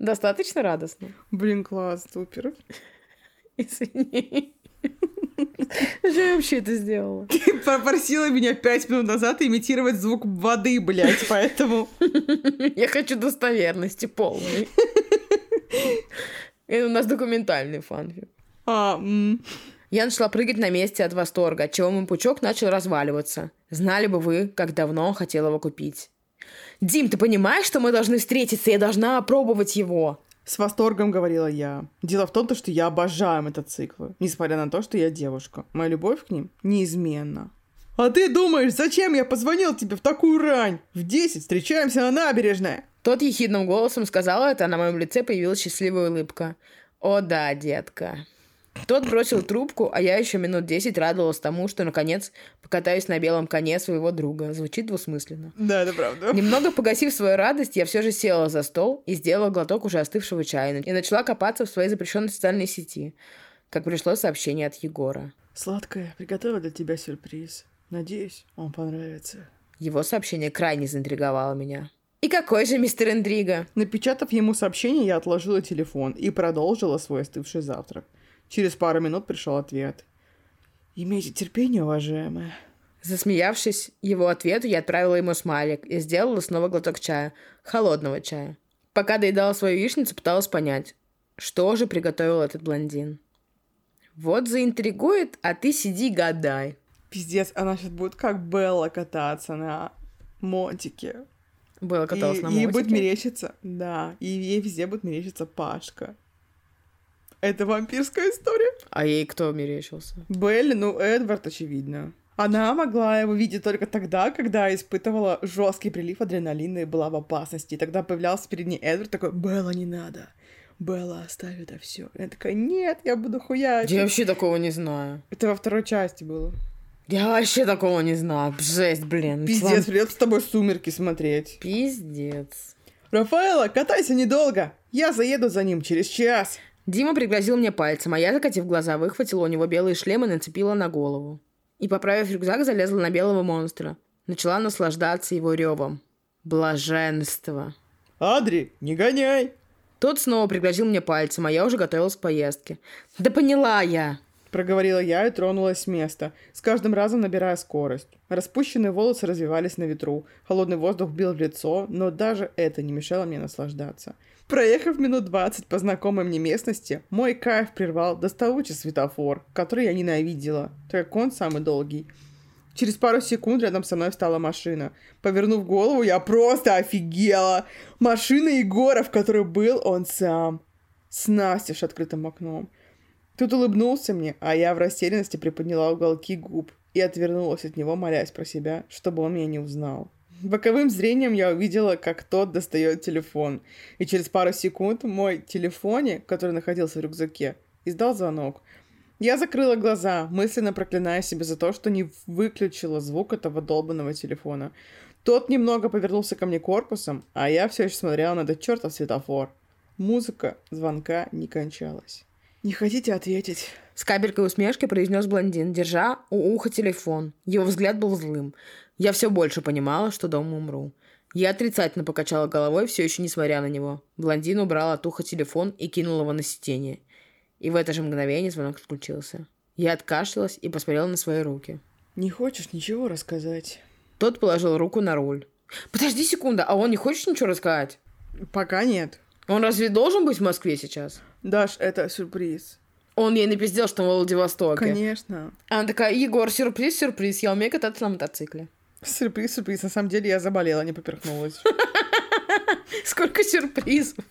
Speaker 2: Достаточно радостно.
Speaker 1: Блин, класс, супер.
Speaker 2: Извини. Что я вообще это сделала?
Speaker 1: Ты попросила меня пять минут назад имитировать звук воды, блядь, поэтому...
Speaker 2: Я хочу достоверности полной. Это у нас документальный фанфик.
Speaker 1: А,
Speaker 2: Я начала прыгать на месте от восторга, отчего мой пучок начал разваливаться. Знали бы вы, как давно хотела его купить. Дим, ты понимаешь, что мы должны встретиться? Я должна опробовать его.
Speaker 1: С восторгом говорила я. Дело в том, что я обожаю мотоциклы, несмотря на то, что я девушка. Моя любовь к ним неизменна. А ты думаешь, зачем я позвонил тебе в такую рань? В 10 встречаемся на набережной.
Speaker 2: Тот ехидным голосом сказал это, а на моем лице появилась счастливая улыбка. О да, детка. Тот бросил трубку, а я еще минут десять радовалась тому, что наконец покатаюсь на белом коне своего друга. Звучит двусмысленно.
Speaker 1: Да, это правда.
Speaker 2: Немного погасив свою радость, я все же села за стол и сделала глоток уже остывшего чая и начала копаться в своей запрещенной социальной сети, как пришло сообщение от Егора.
Speaker 1: Сладкая, приготовила для тебя сюрприз. Надеюсь, он понравится.
Speaker 2: Его сообщение крайне заинтриговало меня. «И какой же мистер Интрига?»
Speaker 1: Напечатав ему сообщение, я отложила телефон и продолжила свой остывший завтрак. Через пару минут пришел ответ. «Имейте терпение, уважаемая».
Speaker 2: Засмеявшись его ответу, я отправила ему смайлик и сделала снова глоток чая. Холодного чая. Пока доедала свою яичницу, пыталась понять, что же приготовил этот блондин. Вот заинтригует, а ты сиди гадай.
Speaker 1: Пиздец, она сейчас будет как Белла кататься на мотике.
Speaker 2: Белла каталась
Speaker 1: и,
Speaker 2: на мотике?
Speaker 1: Ей будет мерещиться, да, и ей везде будет мерещиться Пашка. Это вампирская история.
Speaker 2: А ей кто мерещился?
Speaker 1: Белли, ну, Эдвард, очевидно. Она могла его видеть только тогда, когда испытывала жесткий прилив адреналина и была в опасности. И тогда появлялся перед ней Эдвард такой, Белла, не надо. Белла, оставь это все. Она такая, нет, я буду хуячить.
Speaker 2: Я вообще такого не знаю.
Speaker 1: Это во второй части было.
Speaker 2: Я вообще такого не знаю. Жесть, блин.
Speaker 1: Пиздец, придется с тобой сумерки смотреть.
Speaker 2: Пиздец.
Speaker 1: Рафаэла, катайся недолго. Я заеду за ним через час.
Speaker 2: Дима пригрозил мне пальцем, а я, закатив глаза, выхватила у него белые шлемы и нацепила на голову. И, поправив рюкзак, залезла на белого монстра. Начала наслаждаться его ревом. Блаженство.
Speaker 1: Адри, не гоняй!
Speaker 2: Тот снова пригрозил мне пальцем, а я уже готовилась к поездке. Да поняла я!
Speaker 1: Проговорила я и тронулась с места, с каждым разом набирая скорость. Распущенные волосы развивались на ветру, холодный воздух бил в лицо, но даже это не мешало мне наслаждаться. Проехав минут двадцать по знакомой мне местности, мой кайф прервал доставучий светофор, который я ненавидела, так как он самый долгий. Через пару секунд рядом со мной встала машина. Повернув голову, я просто офигела. Машина Егора, в которой был он сам. С настежь открытым окном. Тут улыбнулся мне, а я в растерянности приподняла уголки губ и отвернулась от него, молясь про себя, чтобы он меня не узнал. Боковым зрением я увидела, как тот достает телефон. И через пару секунд мой телефоне, который находился в рюкзаке, издал звонок. Я закрыла глаза, мысленно проклиная себя за то, что не выключила звук этого долбанного телефона. Тот немного повернулся ко мне корпусом, а я все еще смотрела на этот чертов светофор. Музыка звонка не кончалась. «Не хотите ответить?»
Speaker 2: С капелькой усмешки произнес блондин, держа у уха телефон. Его взгляд был злым. Я все больше понимала, что дома умру. Я отрицательно покачала головой, все еще не смотря на него. Блондин убрал от уха телефон и кинул его на сиденье. И в это же мгновение звонок отключился. Я откашлялась и посмотрела на свои руки.
Speaker 1: «Не хочешь ничего рассказать?»
Speaker 2: Тот положил руку на руль. «Подожди секунду, а он не хочет ничего рассказать?»
Speaker 1: «Пока нет».
Speaker 2: «Он разве должен быть в Москве сейчас?»
Speaker 1: «Даш, это сюрприз».
Speaker 2: Он ей напиздел, что он в Владивостоке.
Speaker 1: Конечно.
Speaker 2: Она такая, Егор, сюрприз, сюрприз, я умею кататься на мотоцикле.
Speaker 1: Сюрприз, сюрприз. На самом деле я заболела, не поперхнулась.
Speaker 2: Сколько сюрпризов.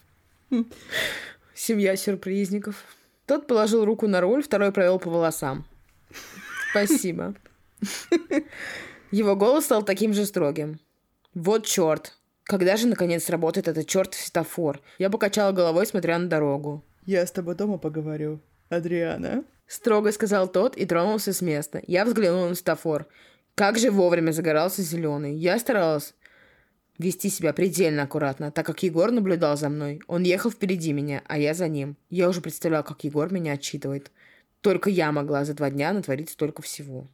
Speaker 2: Семья сюрпризников. Тот положил руку на руль, второй провел по волосам. Спасибо. Его голос стал таким же строгим. Вот черт. Когда же, наконец, сработает этот черт светофор? Я покачала головой, смотря на дорогу.
Speaker 1: Я с тобой дома поговорю, Адриана.
Speaker 2: Строго сказал тот и тронулся с места. Я взглянула на светофор. Как же вовремя загорался зеленый. Я старалась вести себя предельно аккуратно, так как Егор наблюдал за мной. Он ехал впереди меня, а я за ним. Я уже представляла, как Егор меня отчитывает. Только я могла за два дня натворить столько всего.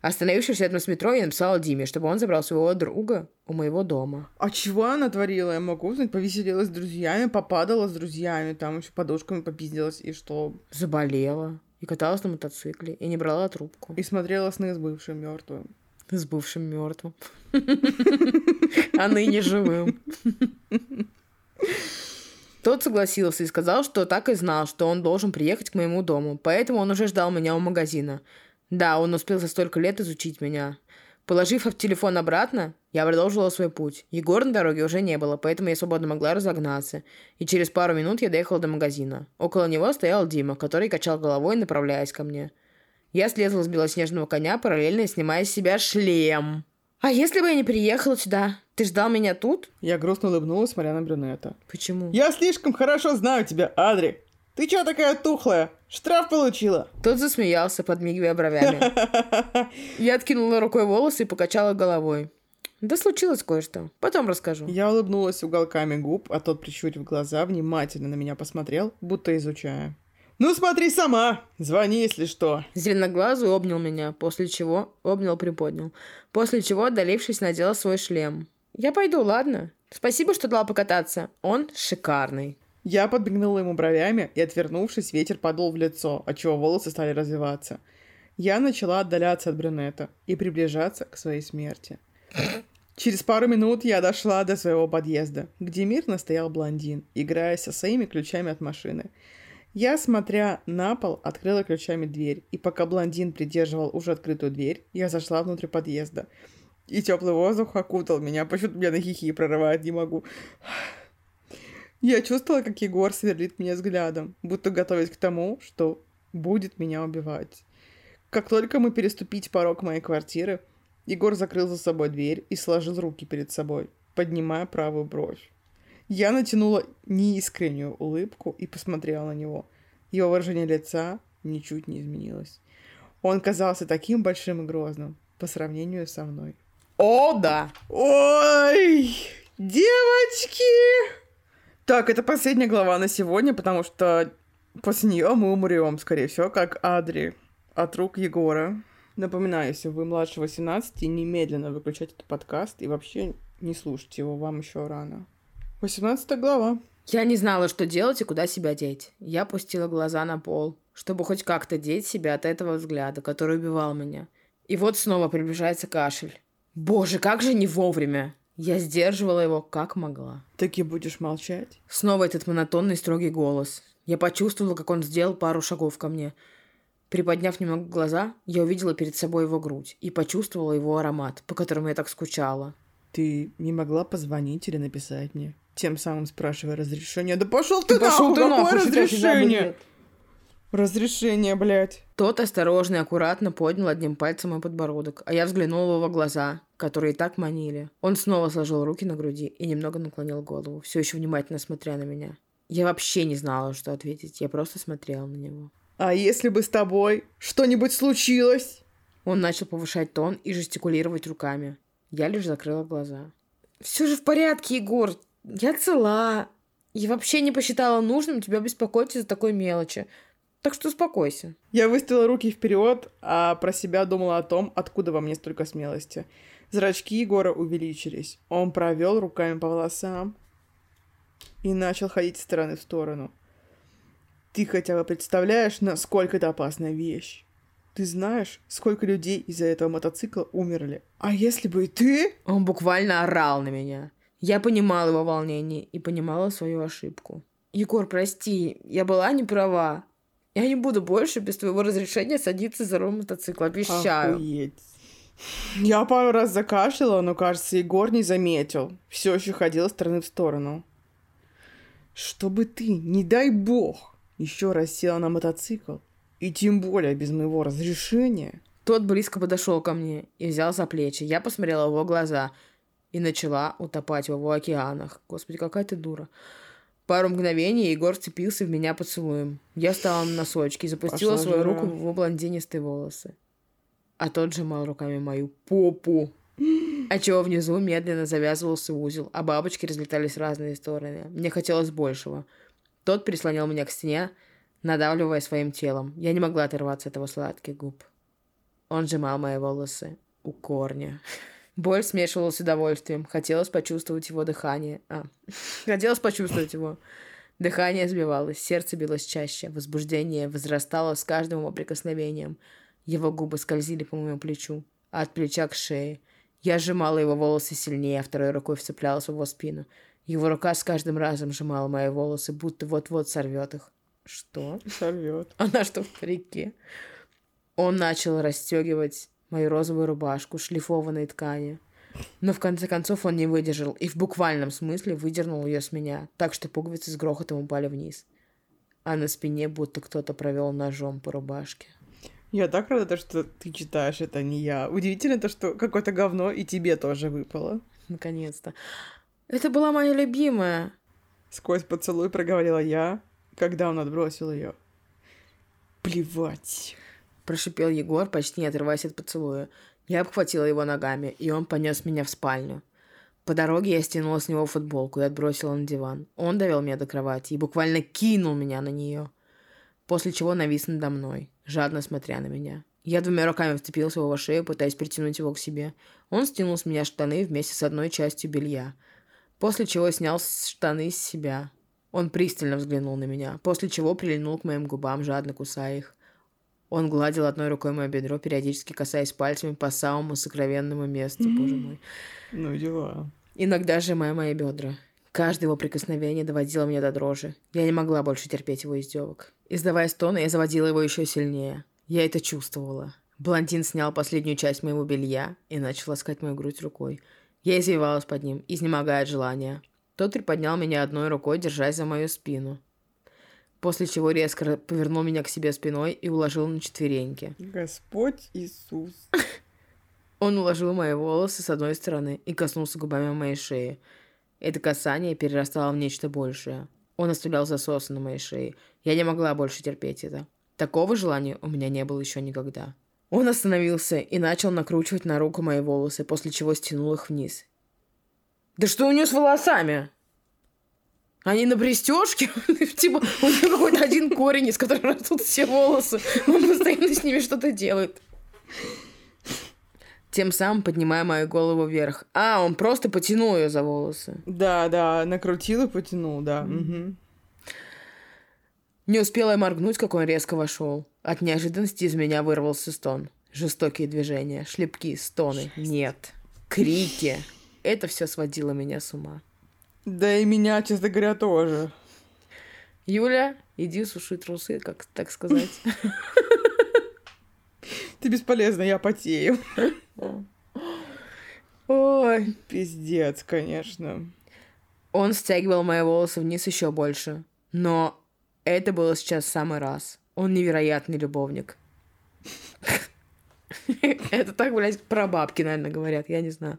Speaker 2: Остановившись рядом с метро, я написала Диме, чтобы он забрал своего друга у моего дома.
Speaker 1: А чего она творила? Я могу узнать, повеселилась с друзьями, попадала с друзьями, там еще подушками попиздилась, и что?
Speaker 2: Заболела. И каталась на мотоцикле, и не брала трубку.
Speaker 1: И смотрела сны с бывшим мертвым.
Speaker 2: С бывшим мертвым. А ныне живым. Тот согласился и сказал, что так и знал, что он должен приехать к моему дому, поэтому он уже ждал меня у магазина. Да, он успел за столько лет изучить меня. Положив телефон обратно, я продолжила свой путь. Егор на дороге уже не было, поэтому я свободно могла разогнаться. И через пару минут я доехала до магазина. Около него стоял Дима, который качал головой, направляясь ко мне. Я слезла с белоснежного коня, параллельно снимая с себя шлем. «А если бы я не приехала сюда? Ты ждал меня тут?»
Speaker 1: Я грустно улыбнулась, смотря на брюнета.
Speaker 2: «Почему?»
Speaker 1: «Я слишком хорошо знаю тебя, Адри. Ты чё такая тухлая? Штраф получила?»
Speaker 2: Тот засмеялся, подмигивая бровями. Я откинула рукой волосы и покачала головой. Да случилось кое-что. Потом расскажу.
Speaker 1: Я улыбнулась уголками губ, а тот, прищурив глаза, внимательно на меня посмотрел, будто изучая. «Ну смотри сама! Звони, если что!»
Speaker 2: Зеленоглазый обнял меня, после чего... Обнял, приподнял. После чего, отдалившись, надела свой шлем. «Я пойду, ладно? Спасибо, что дала покататься. Он шикарный».
Speaker 1: Я подбегнула ему бровями, и, отвернувшись, ветер подул в лицо, отчего волосы стали развиваться. Я начала отдаляться от брюнета и приближаться к своей смерти. Через пару минут я дошла до своего подъезда, где мирно стоял блондин, играя со своими ключами от машины. Я, смотря на пол, открыла ключами дверь, и пока блондин придерживал уже открытую дверь, я зашла внутрь подъезда. И теплый воздух окутал меня, почему-то меня на хихи прорывает, не могу. Я чувствовала, как Егор сверлит меня взглядом, будто готовясь к тому, что будет меня убивать. Как только мы переступить порог моей квартиры, Егор закрыл за собой дверь и сложил руки перед собой, поднимая правую бровь. Я натянула неискреннюю улыбку и посмотрела на него. Его выражение лица ничуть не изменилось. Он казался таким большим и грозным по сравнению со мной.
Speaker 2: О, да!
Speaker 1: Ой, девочки! Так, это последняя глава на сегодня, потому что после нее мы умрем, скорее всего, как Адри от рук Егора. Напоминаю, если вы младше 18, немедленно выключайте этот подкаст и вообще Не слушайте его, вам еще рано. 18 глава.
Speaker 2: Я не знала, что делать и куда себя деть. Я опустила глаза на пол, чтобы хоть как-то деть себя от этого взгляда, который убивал меня. И вот снова приближается кашель. Боже, как же не вовремя! Я сдерживала его как могла.
Speaker 1: Так и будешь молчать?
Speaker 2: Снова этот монотонный строгий голос. Я почувствовала, как он сделал пару шагов ко мне. Приподняв немного глаза, я увидела перед собой его грудь и почувствовала его аромат, по которому я так скучала.
Speaker 1: Ты не могла позвонить или написать мне? Тем самым спрашивая разрешение. Да пошел ты,
Speaker 2: ты пошел
Speaker 1: нахуй!
Speaker 2: ты
Speaker 1: Какое
Speaker 2: нахуй,
Speaker 1: разрешение? Разрешение, блядь.
Speaker 2: Тот осторожно и аккуратно поднял одним пальцем мой подбородок, а я взглянула его глаза, которые и так манили. Он снова сложил руки на груди и немного наклонил голову, все еще внимательно смотря на меня. Я вообще не знала, что ответить, я просто смотрела на него.
Speaker 1: А если бы с тобой что-нибудь случилось?
Speaker 2: Он начал повышать тон и жестикулировать руками. Я лишь закрыла глаза. Все же в порядке, Егор. Я цела. И вообще не посчитала нужным тебя беспокоить из-за такой мелочи. Так что успокойся.
Speaker 1: Я выставила руки вперед, а про себя думала о том, откуда во мне столько смелости. Зрачки Егора увеличились. Он провел руками по волосам и начал ходить из стороны в сторону. Ты хотя бы представляешь, насколько это опасная вещь? Ты знаешь, сколько людей из-за этого мотоцикла умерли? А если бы и ты?
Speaker 2: Он буквально орал на меня. Я понимала его волнение и понимала свою ошибку. Егор, прости, я была не права. Я не буду больше без твоего разрешения садиться за руль мотоцикла, обещаю.
Speaker 1: Охуеть. Я пару раз закашляла, но, кажется, Егор не заметил. Все еще ходил из стороны в сторону. Чтобы ты, не дай бог, еще раз села на мотоцикл, и тем более без моего разрешения.
Speaker 2: Тот близко подошел ко мне и взял за плечи. Я посмотрела в его глаза и начала утопать в его океанах. Господи, какая ты дура. Пару мгновений Егор вцепился в меня поцелуем. Я стала на носочки и запустила
Speaker 1: Пошла
Speaker 2: свою
Speaker 1: жара.
Speaker 2: руку в его блондинистые волосы. А тот сжимал руками мою попу. Отчего внизу медленно завязывался узел, а бабочки разлетались в разные стороны. Мне хотелось большего. Тот прислонял меня к стене, надавливая своим телом. Я не могла оторваться от его сладких губ. Он сжимал мои волосы у корня. Боль смешивалась с удовольствием. Хотелось почувствовать его дыхание. А, хотелось почувствовать его. Дыхание сбивалось, сердце билось чаще, возбуждение возрастало с каждым его прикосновением. Его губы скользили по моему плечу, а от плеча к шее. Я сжимала его волосы сильнее, а второй рукой вцеплялась в его спину. Его рука с каждым разом сжимала мои волосы, будто вот-вот сорвет их. Что?
Speaker 1: Сорвет.
Speaker 2: Она что, в парике? Он начал расстегивать мою розовую рубашку, шлифованной ткани. Но в конце концов он не выдержал и в буквальном смысле выдернул ее с меня, так что пуговицы с грохотом упали вниз. А на спине будто кто-то провел ножом по рубашке.
Speaker 1: Я так рада, то, что ты читаешь это, не я. Удивительно то, что какое-то говно и тебе тоже выпало.
Speaker 2: Наконец-то. Это была моя любимая.
Speaker 1: Сквозь поцелуй проговорила я, когда он отбросил ее. Плевать.
Speaker 2: Прошипел Егор, почти не отрываясь от поцелуя. Я обхватила его ногами, и он понес меня в спальню. По дороге я стянула с него футболку и отбросила на диван. Он довел меня до кровати и буквально кинул меня на нее. После чего навис надо мной, жадно смотря на меня. Я двумя руками вцепилась в его шею, пытаясь притянуть его к себе. Он стянул с меня штаны вместе с одной частью белья. После чего снял штаны с себя. Он пристально взглянул на меня, после чего прильнул к моим губам, жадно кусая их. Он гладил одной рукой мое бедро, периодически касаясь пальцами по самому сокровенному месту, боже мой.
Speaker 1: Ну дела.
Speaker 2: Иногда сжимая мои бедра. Каждое его прикосновение доводило меня до дрожи. Я не могла больше терпеть его издевок. Издавая стоны, я заводила его еще сильнее. Я это чувствовала. Блондин снял последнюю часть моего белья и начал ласкать мою грудь рукой. Я извивалась под ним, изнемогая от желания. Тот приподнял меня одной рукой, держась за мою спину. После чего резко повернул меня к себе спиной и уложил на четвереньки.
Speaker 1: Господь Иисус.
Speaker 2: Он уложил мои волосы с одной стороны и коснулся губами моей шеи. Это касание перерастало в нечто большее. Он оставлял засосы на моей шее. Я не могла больше терпеть это. Такого желания у меня не было еще никогда. Он остановился и начал накручивать на руку мои волосы, после чего стянул их вниз. Да что у нее с волосами? Они на пристежке? Типа, у нее какой-то один корень, из которого растут все волосы. Он постоянно с ними что-то делает. тем самым поднимая мою голову вверх. А, он просто потянул ее за волосы.
Speaker 1: Да, да, накрутил и потянул, да.
Speaker 2: Не успела я моргнуть, как он резко вошел. От неожиданности из меня вырвался стон. Жестокие движения, шлепки, стоны. Нет. Крики. Это все сводило меня с ума.
Speaker 1: Да и меня, честно говоря, тоже.
Speaker 2: Юля, иди суши трусы, как так сказать.
Speaker 1: Ты бесполезна, я потею.
Speaker 2: Ой.
Speaker 1: Пиздец, конечно.
Speaker 2: Он стягивал мои волосы вниз еще больше. Но это было сейчас в самый раз. Он невероятный любовник. Это так, блядь, про бабки, наверное, говорят, я не знаю.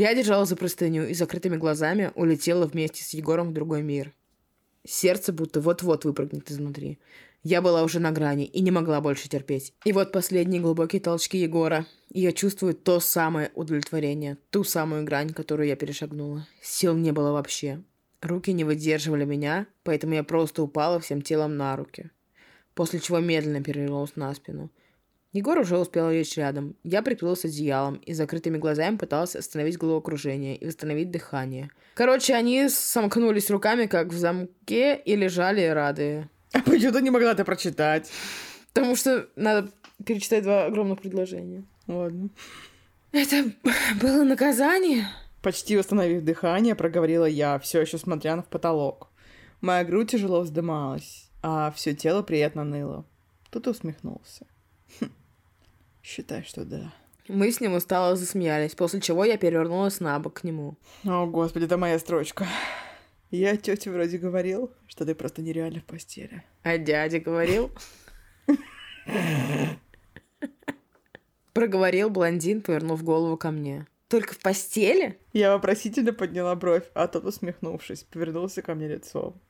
Speaker 2: Я держала за простыню и закрытыми глазами улетела вместе с Егором в другой мир. Сердце будто вот-вот выпрыгнет изнутри. Я была уже на грани и не могла больше терпеть. И вот последние глубокие толчки Егора. И я чувствую то самое удовлетворение, ту самую грань, которую я перешагнула. Сил не было вообще. Руки не выдерживали меня, поэтому я просто упала всем телом на руки. После чего медленно перевернулась на спину. Егор уже успел лечь рядом. Я прикрылась одеялом и закрытыми глазами пыталась остановить головокружение и восстановить дыхание. Короче, они сомкнулись руками, как в замке, и лежали радые.
Speaker 1: А почему ты не могла это прочитать?
Speaker 2: Потому что надо перечитать два огромных предложения.
Speaker 1: Ладно.
Speaker 2: Это было наказание?
Speaker 1: Почти восстановив дыхание, проговорила я, все еще смотря на в потолок. Моя грудь тяжело вздымалась, а все тело приятно ныло. Тут усмехнулся. Хм. Считай, что да.
Speaker 2: Мы с ним устало засмеялись, после чего я перевернулась на бок к нему.
Speaker 1: О, господи, это моя строчка. Я тете вроде говорил, что ты просто нереально в постели.
Speaker 2: А дядя говорил? Проговорил блондин, повернув голову ко мне. Только в постели?
Speaker 1: Я вопросительно подняла бровь, а тот, усмехнувшись, повернулся ко мне лицом.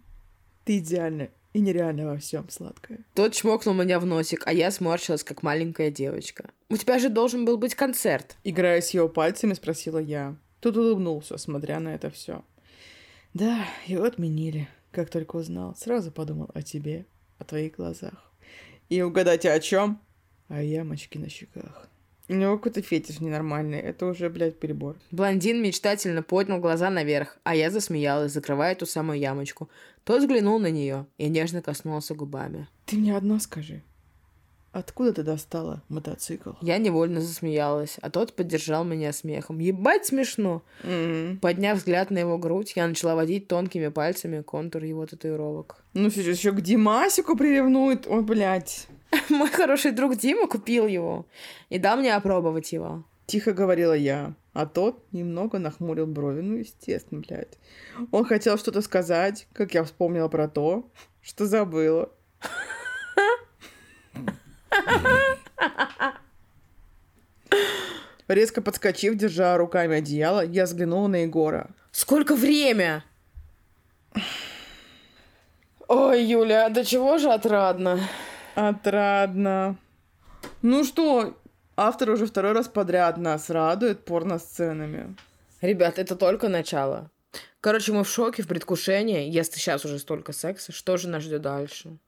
Speaker 1: Ты идеальна и нереально во всем сладкая.
Speaker 2: Тот чмокнул меня в носик, а я сморщилась, как маленькая девочка. У тебя же должен был быть концерт.
Speaker 1: Играя с его пальцами, спросила я. Тут улыбнулся, смотря на это все. Да, его отменили. Как только узнал, сразу подумал о тебе, о твоих глазах. И угадайте о чем? О ямочке на щеках. У него какой-то фетиш ненормальный. Это уже, блядь, перебор.
Speaker 2: Блондин мечтательно поднял глаза наверх, а я засмеялась, закрывая ту самую ямочку. Тот взглянул на нее и нежно коснулся губами.
Speaker 1: Ты мне одно скажи. Откуда ты достала мотоцикл?
Speaker 2: Я невольно засмеялась, а тот поддержал меня смехом. Ебать смешно!
Speaker 1: М.
Speaker 2: Подняв взгляд на его грудь, я начала водить тонкими пальцами контур его татуировок.
Speaker 1: Ну, сейчас еще к Димасику приревнует. Ой, блядь.
Speaker 2: Мой хороший друг Дима купил его и дал мне опробовать его.
Speaker 1: Тихо говорила я. А тот немного нахмурил брови. Ну, естественно, блядь. Он хотел что-то сказать, как я вспомнила про то, что забыла. Резко подскочив, держа руками одеяло, я взглянула на Егора.
Speaker 2: Сколько время? Ой, Юля, до чего же отрадно.
Speaker 1: Отрадно. Ну что, автор уже второй раз подряд нас радует порно-сценами.
Speaker 2: Ребят, это только начало. Короче, мы в шоке, в предвкушении. Если сейчас уже столько секса, что же нас ждет дальше?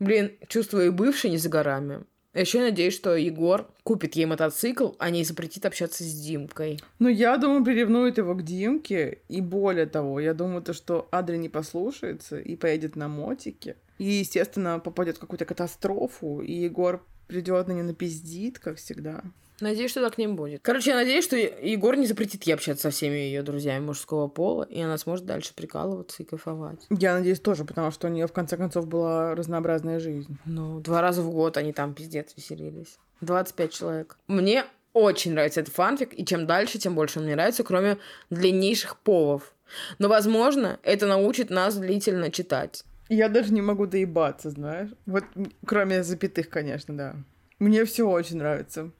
Speaker 2: Блин, чувствую, и бывший не за горами. Еще надеюсь, что Егор купит ей мотоцикл, а не запретит общаться с Димкой.
Speaker 1: Ну, я думаю, приревнует его к Димке. И более того, я думаю, то, что Адри не послушается и поедет на мотике. И, естественно, попадет в какую-то катастрофу, и Егор придет на нее напиздит, как всегда.
Speaker 2: Надеюсь, что так не будет. Короче, я надеюсь, что Егор не запретит ей общаться со всеми ее друзьями мужского пола, и она сможет дальше прикалываться и кайфовать.
Speaker 1: Я надеюсь тоже, потому что у нее в конце концов была разнообразная жизнь.
Speaker 2: Ну, два раза в год они там пиздец веселились. 25 человек. Мне очень нравится этот фанфик, и чем дальше, тем больше он мне нравится, кроме длиннейших повов. Но, возможно, это научит нас длительно читать.
Speaker 1: Я даже не могу доебаться, знаешь. Вот, кроме запятых, конечно, да. Мне все очень нравится.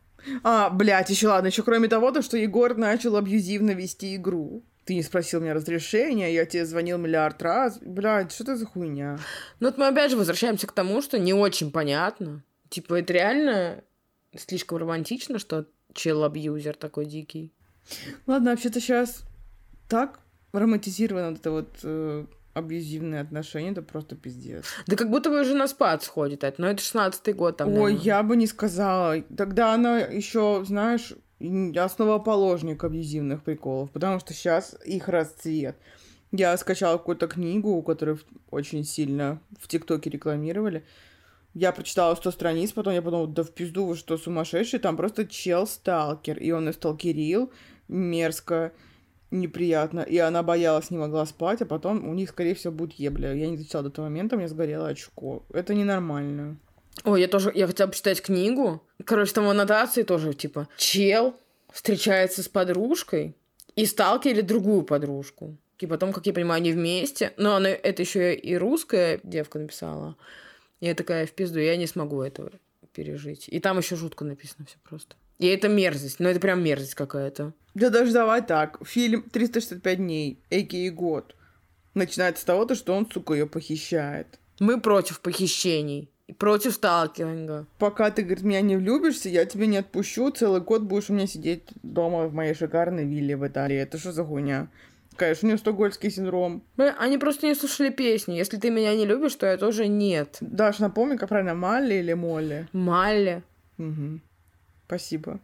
Speaker 1: А, блядь, еще ладно, еще кроме того, то, что Егор начал абьюзивно вести игру. Ты не спросил меня разрешения, я тебе звонил миллиард раз. Блядь, что это за хуйня?
Speaker 2: Но вот мы опять же возвращаемся к тому, что не очень понятно. Типа, это реально слишком романтично, что чел-абьюзер такой дикий.
Speaker 1: Ладно, вообще-то сейчас так романтизировано вот это вот э, абьюзивные отношения, это просто пиздец.
Speaker 2: Да как будто бы уже на спад сходит это, но это 16-й год там.
Speaker 1: Ой,
Speaker 2: наверное.
Speaker 1: я бы не сказала. Тогда она еще, знаешь, основоположник абьюзивных приколов, потому что сейчас их расцвет. Я скачала какую-то книгу, которую очень сильно в ТикТоке рекламировали. Я прочитала 100 страниц, потом я подумала, да в пизду, вы что, сумасшедший? Там просто чел-сталкер, и он и сталкерил мерзко, неприятно, и она боялась, не могла спать, а потом у них, скорее всего, будет ебля. Я не дочитала до этого момента, мне сгорело очко. Это ненормально.
Speaker 2: Ой, я тоже, я хотела почитать книгу. Короче, там в аннотации тоже, типа, чел встречается с подружкой и сталкерит другую подружку. И потом, как я понимаю, они вместе. Но она, это еще и русская девка написала. Я такая, в пизду, я не смогу этого пережить. И там еще жутко написано все просто. И это мерзость. Ну, это прям мерзость какая-то.
Speaker 1: Да даже давай так. Фильм «365 дней», а.к.а. год, начинается с того, то, что он, сука, ее похищает.
Speaker 2: Мы против похищений. И против сталкеринга.
Speaker 1: Пока ты, говорит, меня не влюбишься, я тебя не отпущу, целый год будешь у меня сидеть дома в моей шикарной вилле в Италии. Это что за хуйня? Конечно, у нее стокгольмский синдром.
Speaker 2: Бля, Они просто не слушали песню. Если ты меня не любишь, то я тоже нет.
Speaker 1: Даш, напомни, как правильно, Малли или Молли?
Speaker 2: Малли.
Speaker 1: Угу. Спасибо.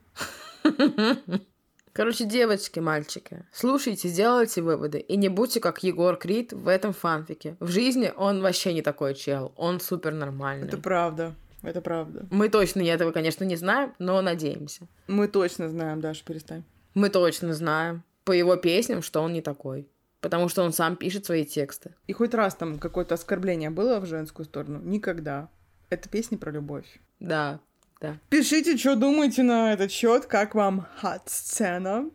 Speaker 2: Короче, девочки, мальчики, слушайте, делайте выводы. И не будьте как Егор Крид в этом фанфике. В жизни он вообще не такой чел. Он супер нормальный.
Speaker 1: Это правда. Это правда.
Speaker 2: Мы точно этого, конечно, не знаем, но надеемся.
Speaker 1: Мы точно знаем, Даша, перестань.
Speaker 2: Мы точно знаем по его песням, что он не такой. Потому что он сам пишет свои тексты.
Speaker 1: И хоть раз там какое-то оскорбление было в женскую сторону? Никогда. Это песни про любовь.
Speaker 2: Да, да.
Speaker 1: Пишите, что думаете на этот счет, как вам хат-сцена,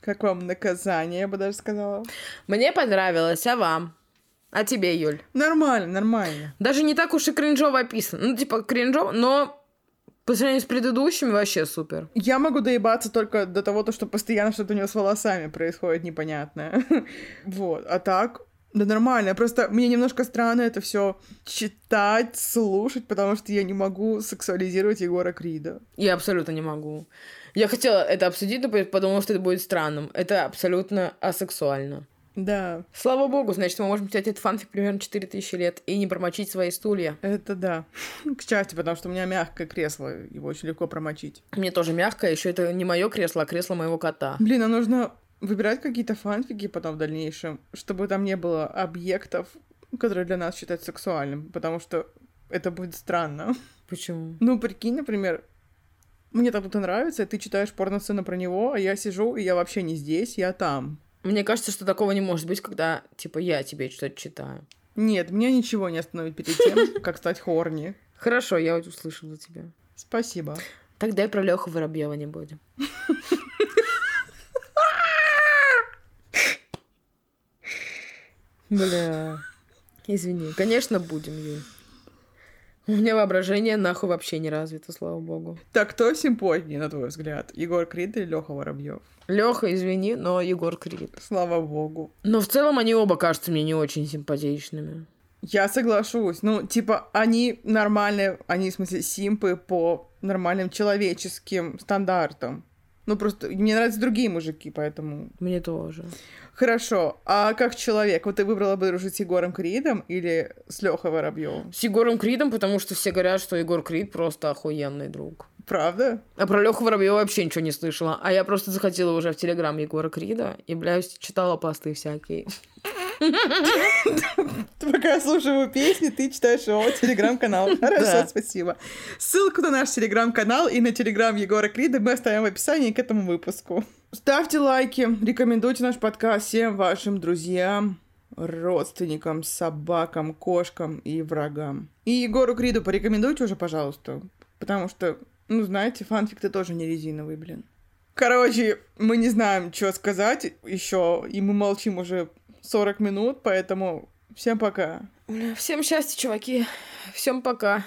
Speaker 1: как вам наказание, я бы даже сказала.
Speaker 2: Мне понравилось, а вам? А тебе, Юль?
Speaker 1: Нормально, нормально.
Speaker 2: Даже не так уж и кринжово описано. Ну, типа, кринжово, но по сравнению с предыдущими вообще супер.
Speaker 1: Я могу доебаться только до того, то, что постоянно что-то у него с волосами происходит непонятное. Вот. А так, да нормально. Просто мне немножко странно это все читать, слушать, потому что я не могу сексуализировать Егора Крида.
Speaker 2: Я абсолютно не могу. Я хотела это обсудить, но подумала, что это будет странным. Это абсолютно асексуально.
Speaker 1: Да,
Speaker 2: Слава богу, значит, мы можем читать этот фанфик примерно 4000 лет и не промочить свои стулья.
Speaker 1: это да. К счастью, потому что у меня мягкое кресло, его очень легко промочить.
Speaker 2: Мне тоже мягкое, еще это не мое кресло, а кресло моего кота.
Speaker 1: Блин, а нужно выбирать какие-то фанфики потом в дальнейшем, чтобы там не было объектов, которые для нас считают сексуальным, потому что это будет странно.
Speaker 2: Почему?
Speaker 1: Ну, прикинь, например, мне там кто-то нравится, и ты читаешь порно-сцену про него, а я сижу, и я вообще не здесь, я там.
Speaker 2: Мне кажется, что такого не может быть, когда, типа, я тебе что-то читаю.
Speaker 1: Нет, меня ничего не остановит перед тем, как стать хорни.
Speaker 2: Хорошо, я услышала тебя.
Speaker 1: Спасибо.
Speaker 2: Тогда и про Леху Воробьева не будем. Бля. Извини. Конечно, будем, Юль. У меня воображение нахуй вообще не развито, слава богу.
Speaker 1: Так, кто симпотнее, на твой взгляд? Егор Крид или Леха Воробьев?
Speaker 2: Леха, извини, но Егор Крид.
Speaker 1: Слава богу.
Speaker 2: Но в целом они оба кажутся мне не очень симпатичными.
Speaker 1: Я соглашусь. Ну, типа, они нормальные, они, в смысле, симпы по нормальным человеческим стандартам. Ну, просто мне нравятся другие мужики, поэтому...
Speaker 2: Мне тоже.
Speaker 1: Хорошо. А как человек? Вот ты выбрала бы дружить с Егором Кридом или с Лехой Воробьевым?
Speaker 2: С Егором Кридом, потому что все говорят, что Егор Крид просто охуенный друг.
Speaker 1: Правда?
Speaker 2: А про Леху Воробьева вообще ничего не слышала. А я просто заходила уже в Телеграм Егора Крида и, блядь, читала посты всякие.
Speaker 1: Пока я слушаю его песни, ты читаешь его телеграм-канал. Хорошо, спасибо. Ссылку на наш телеграм-канал и на телеграм Егора Крида мы оставим в описании к этому выпуску. Ставьте лайки, рекомендуйте наш подкаст всем вашим друзьям, родственникам, собакам, кошкам и врагам. И Егору Криду порекомендуйте уже, пожалуйста, потому что, ну, знаете, фанфик-то тоже не резиновый, блин. Короче, мы не знаем, что сказать еще, и мы молчим уже 40 минут, поэтому всем пока.
Speaker 2: Всем счастья, чуваки. Всем пока.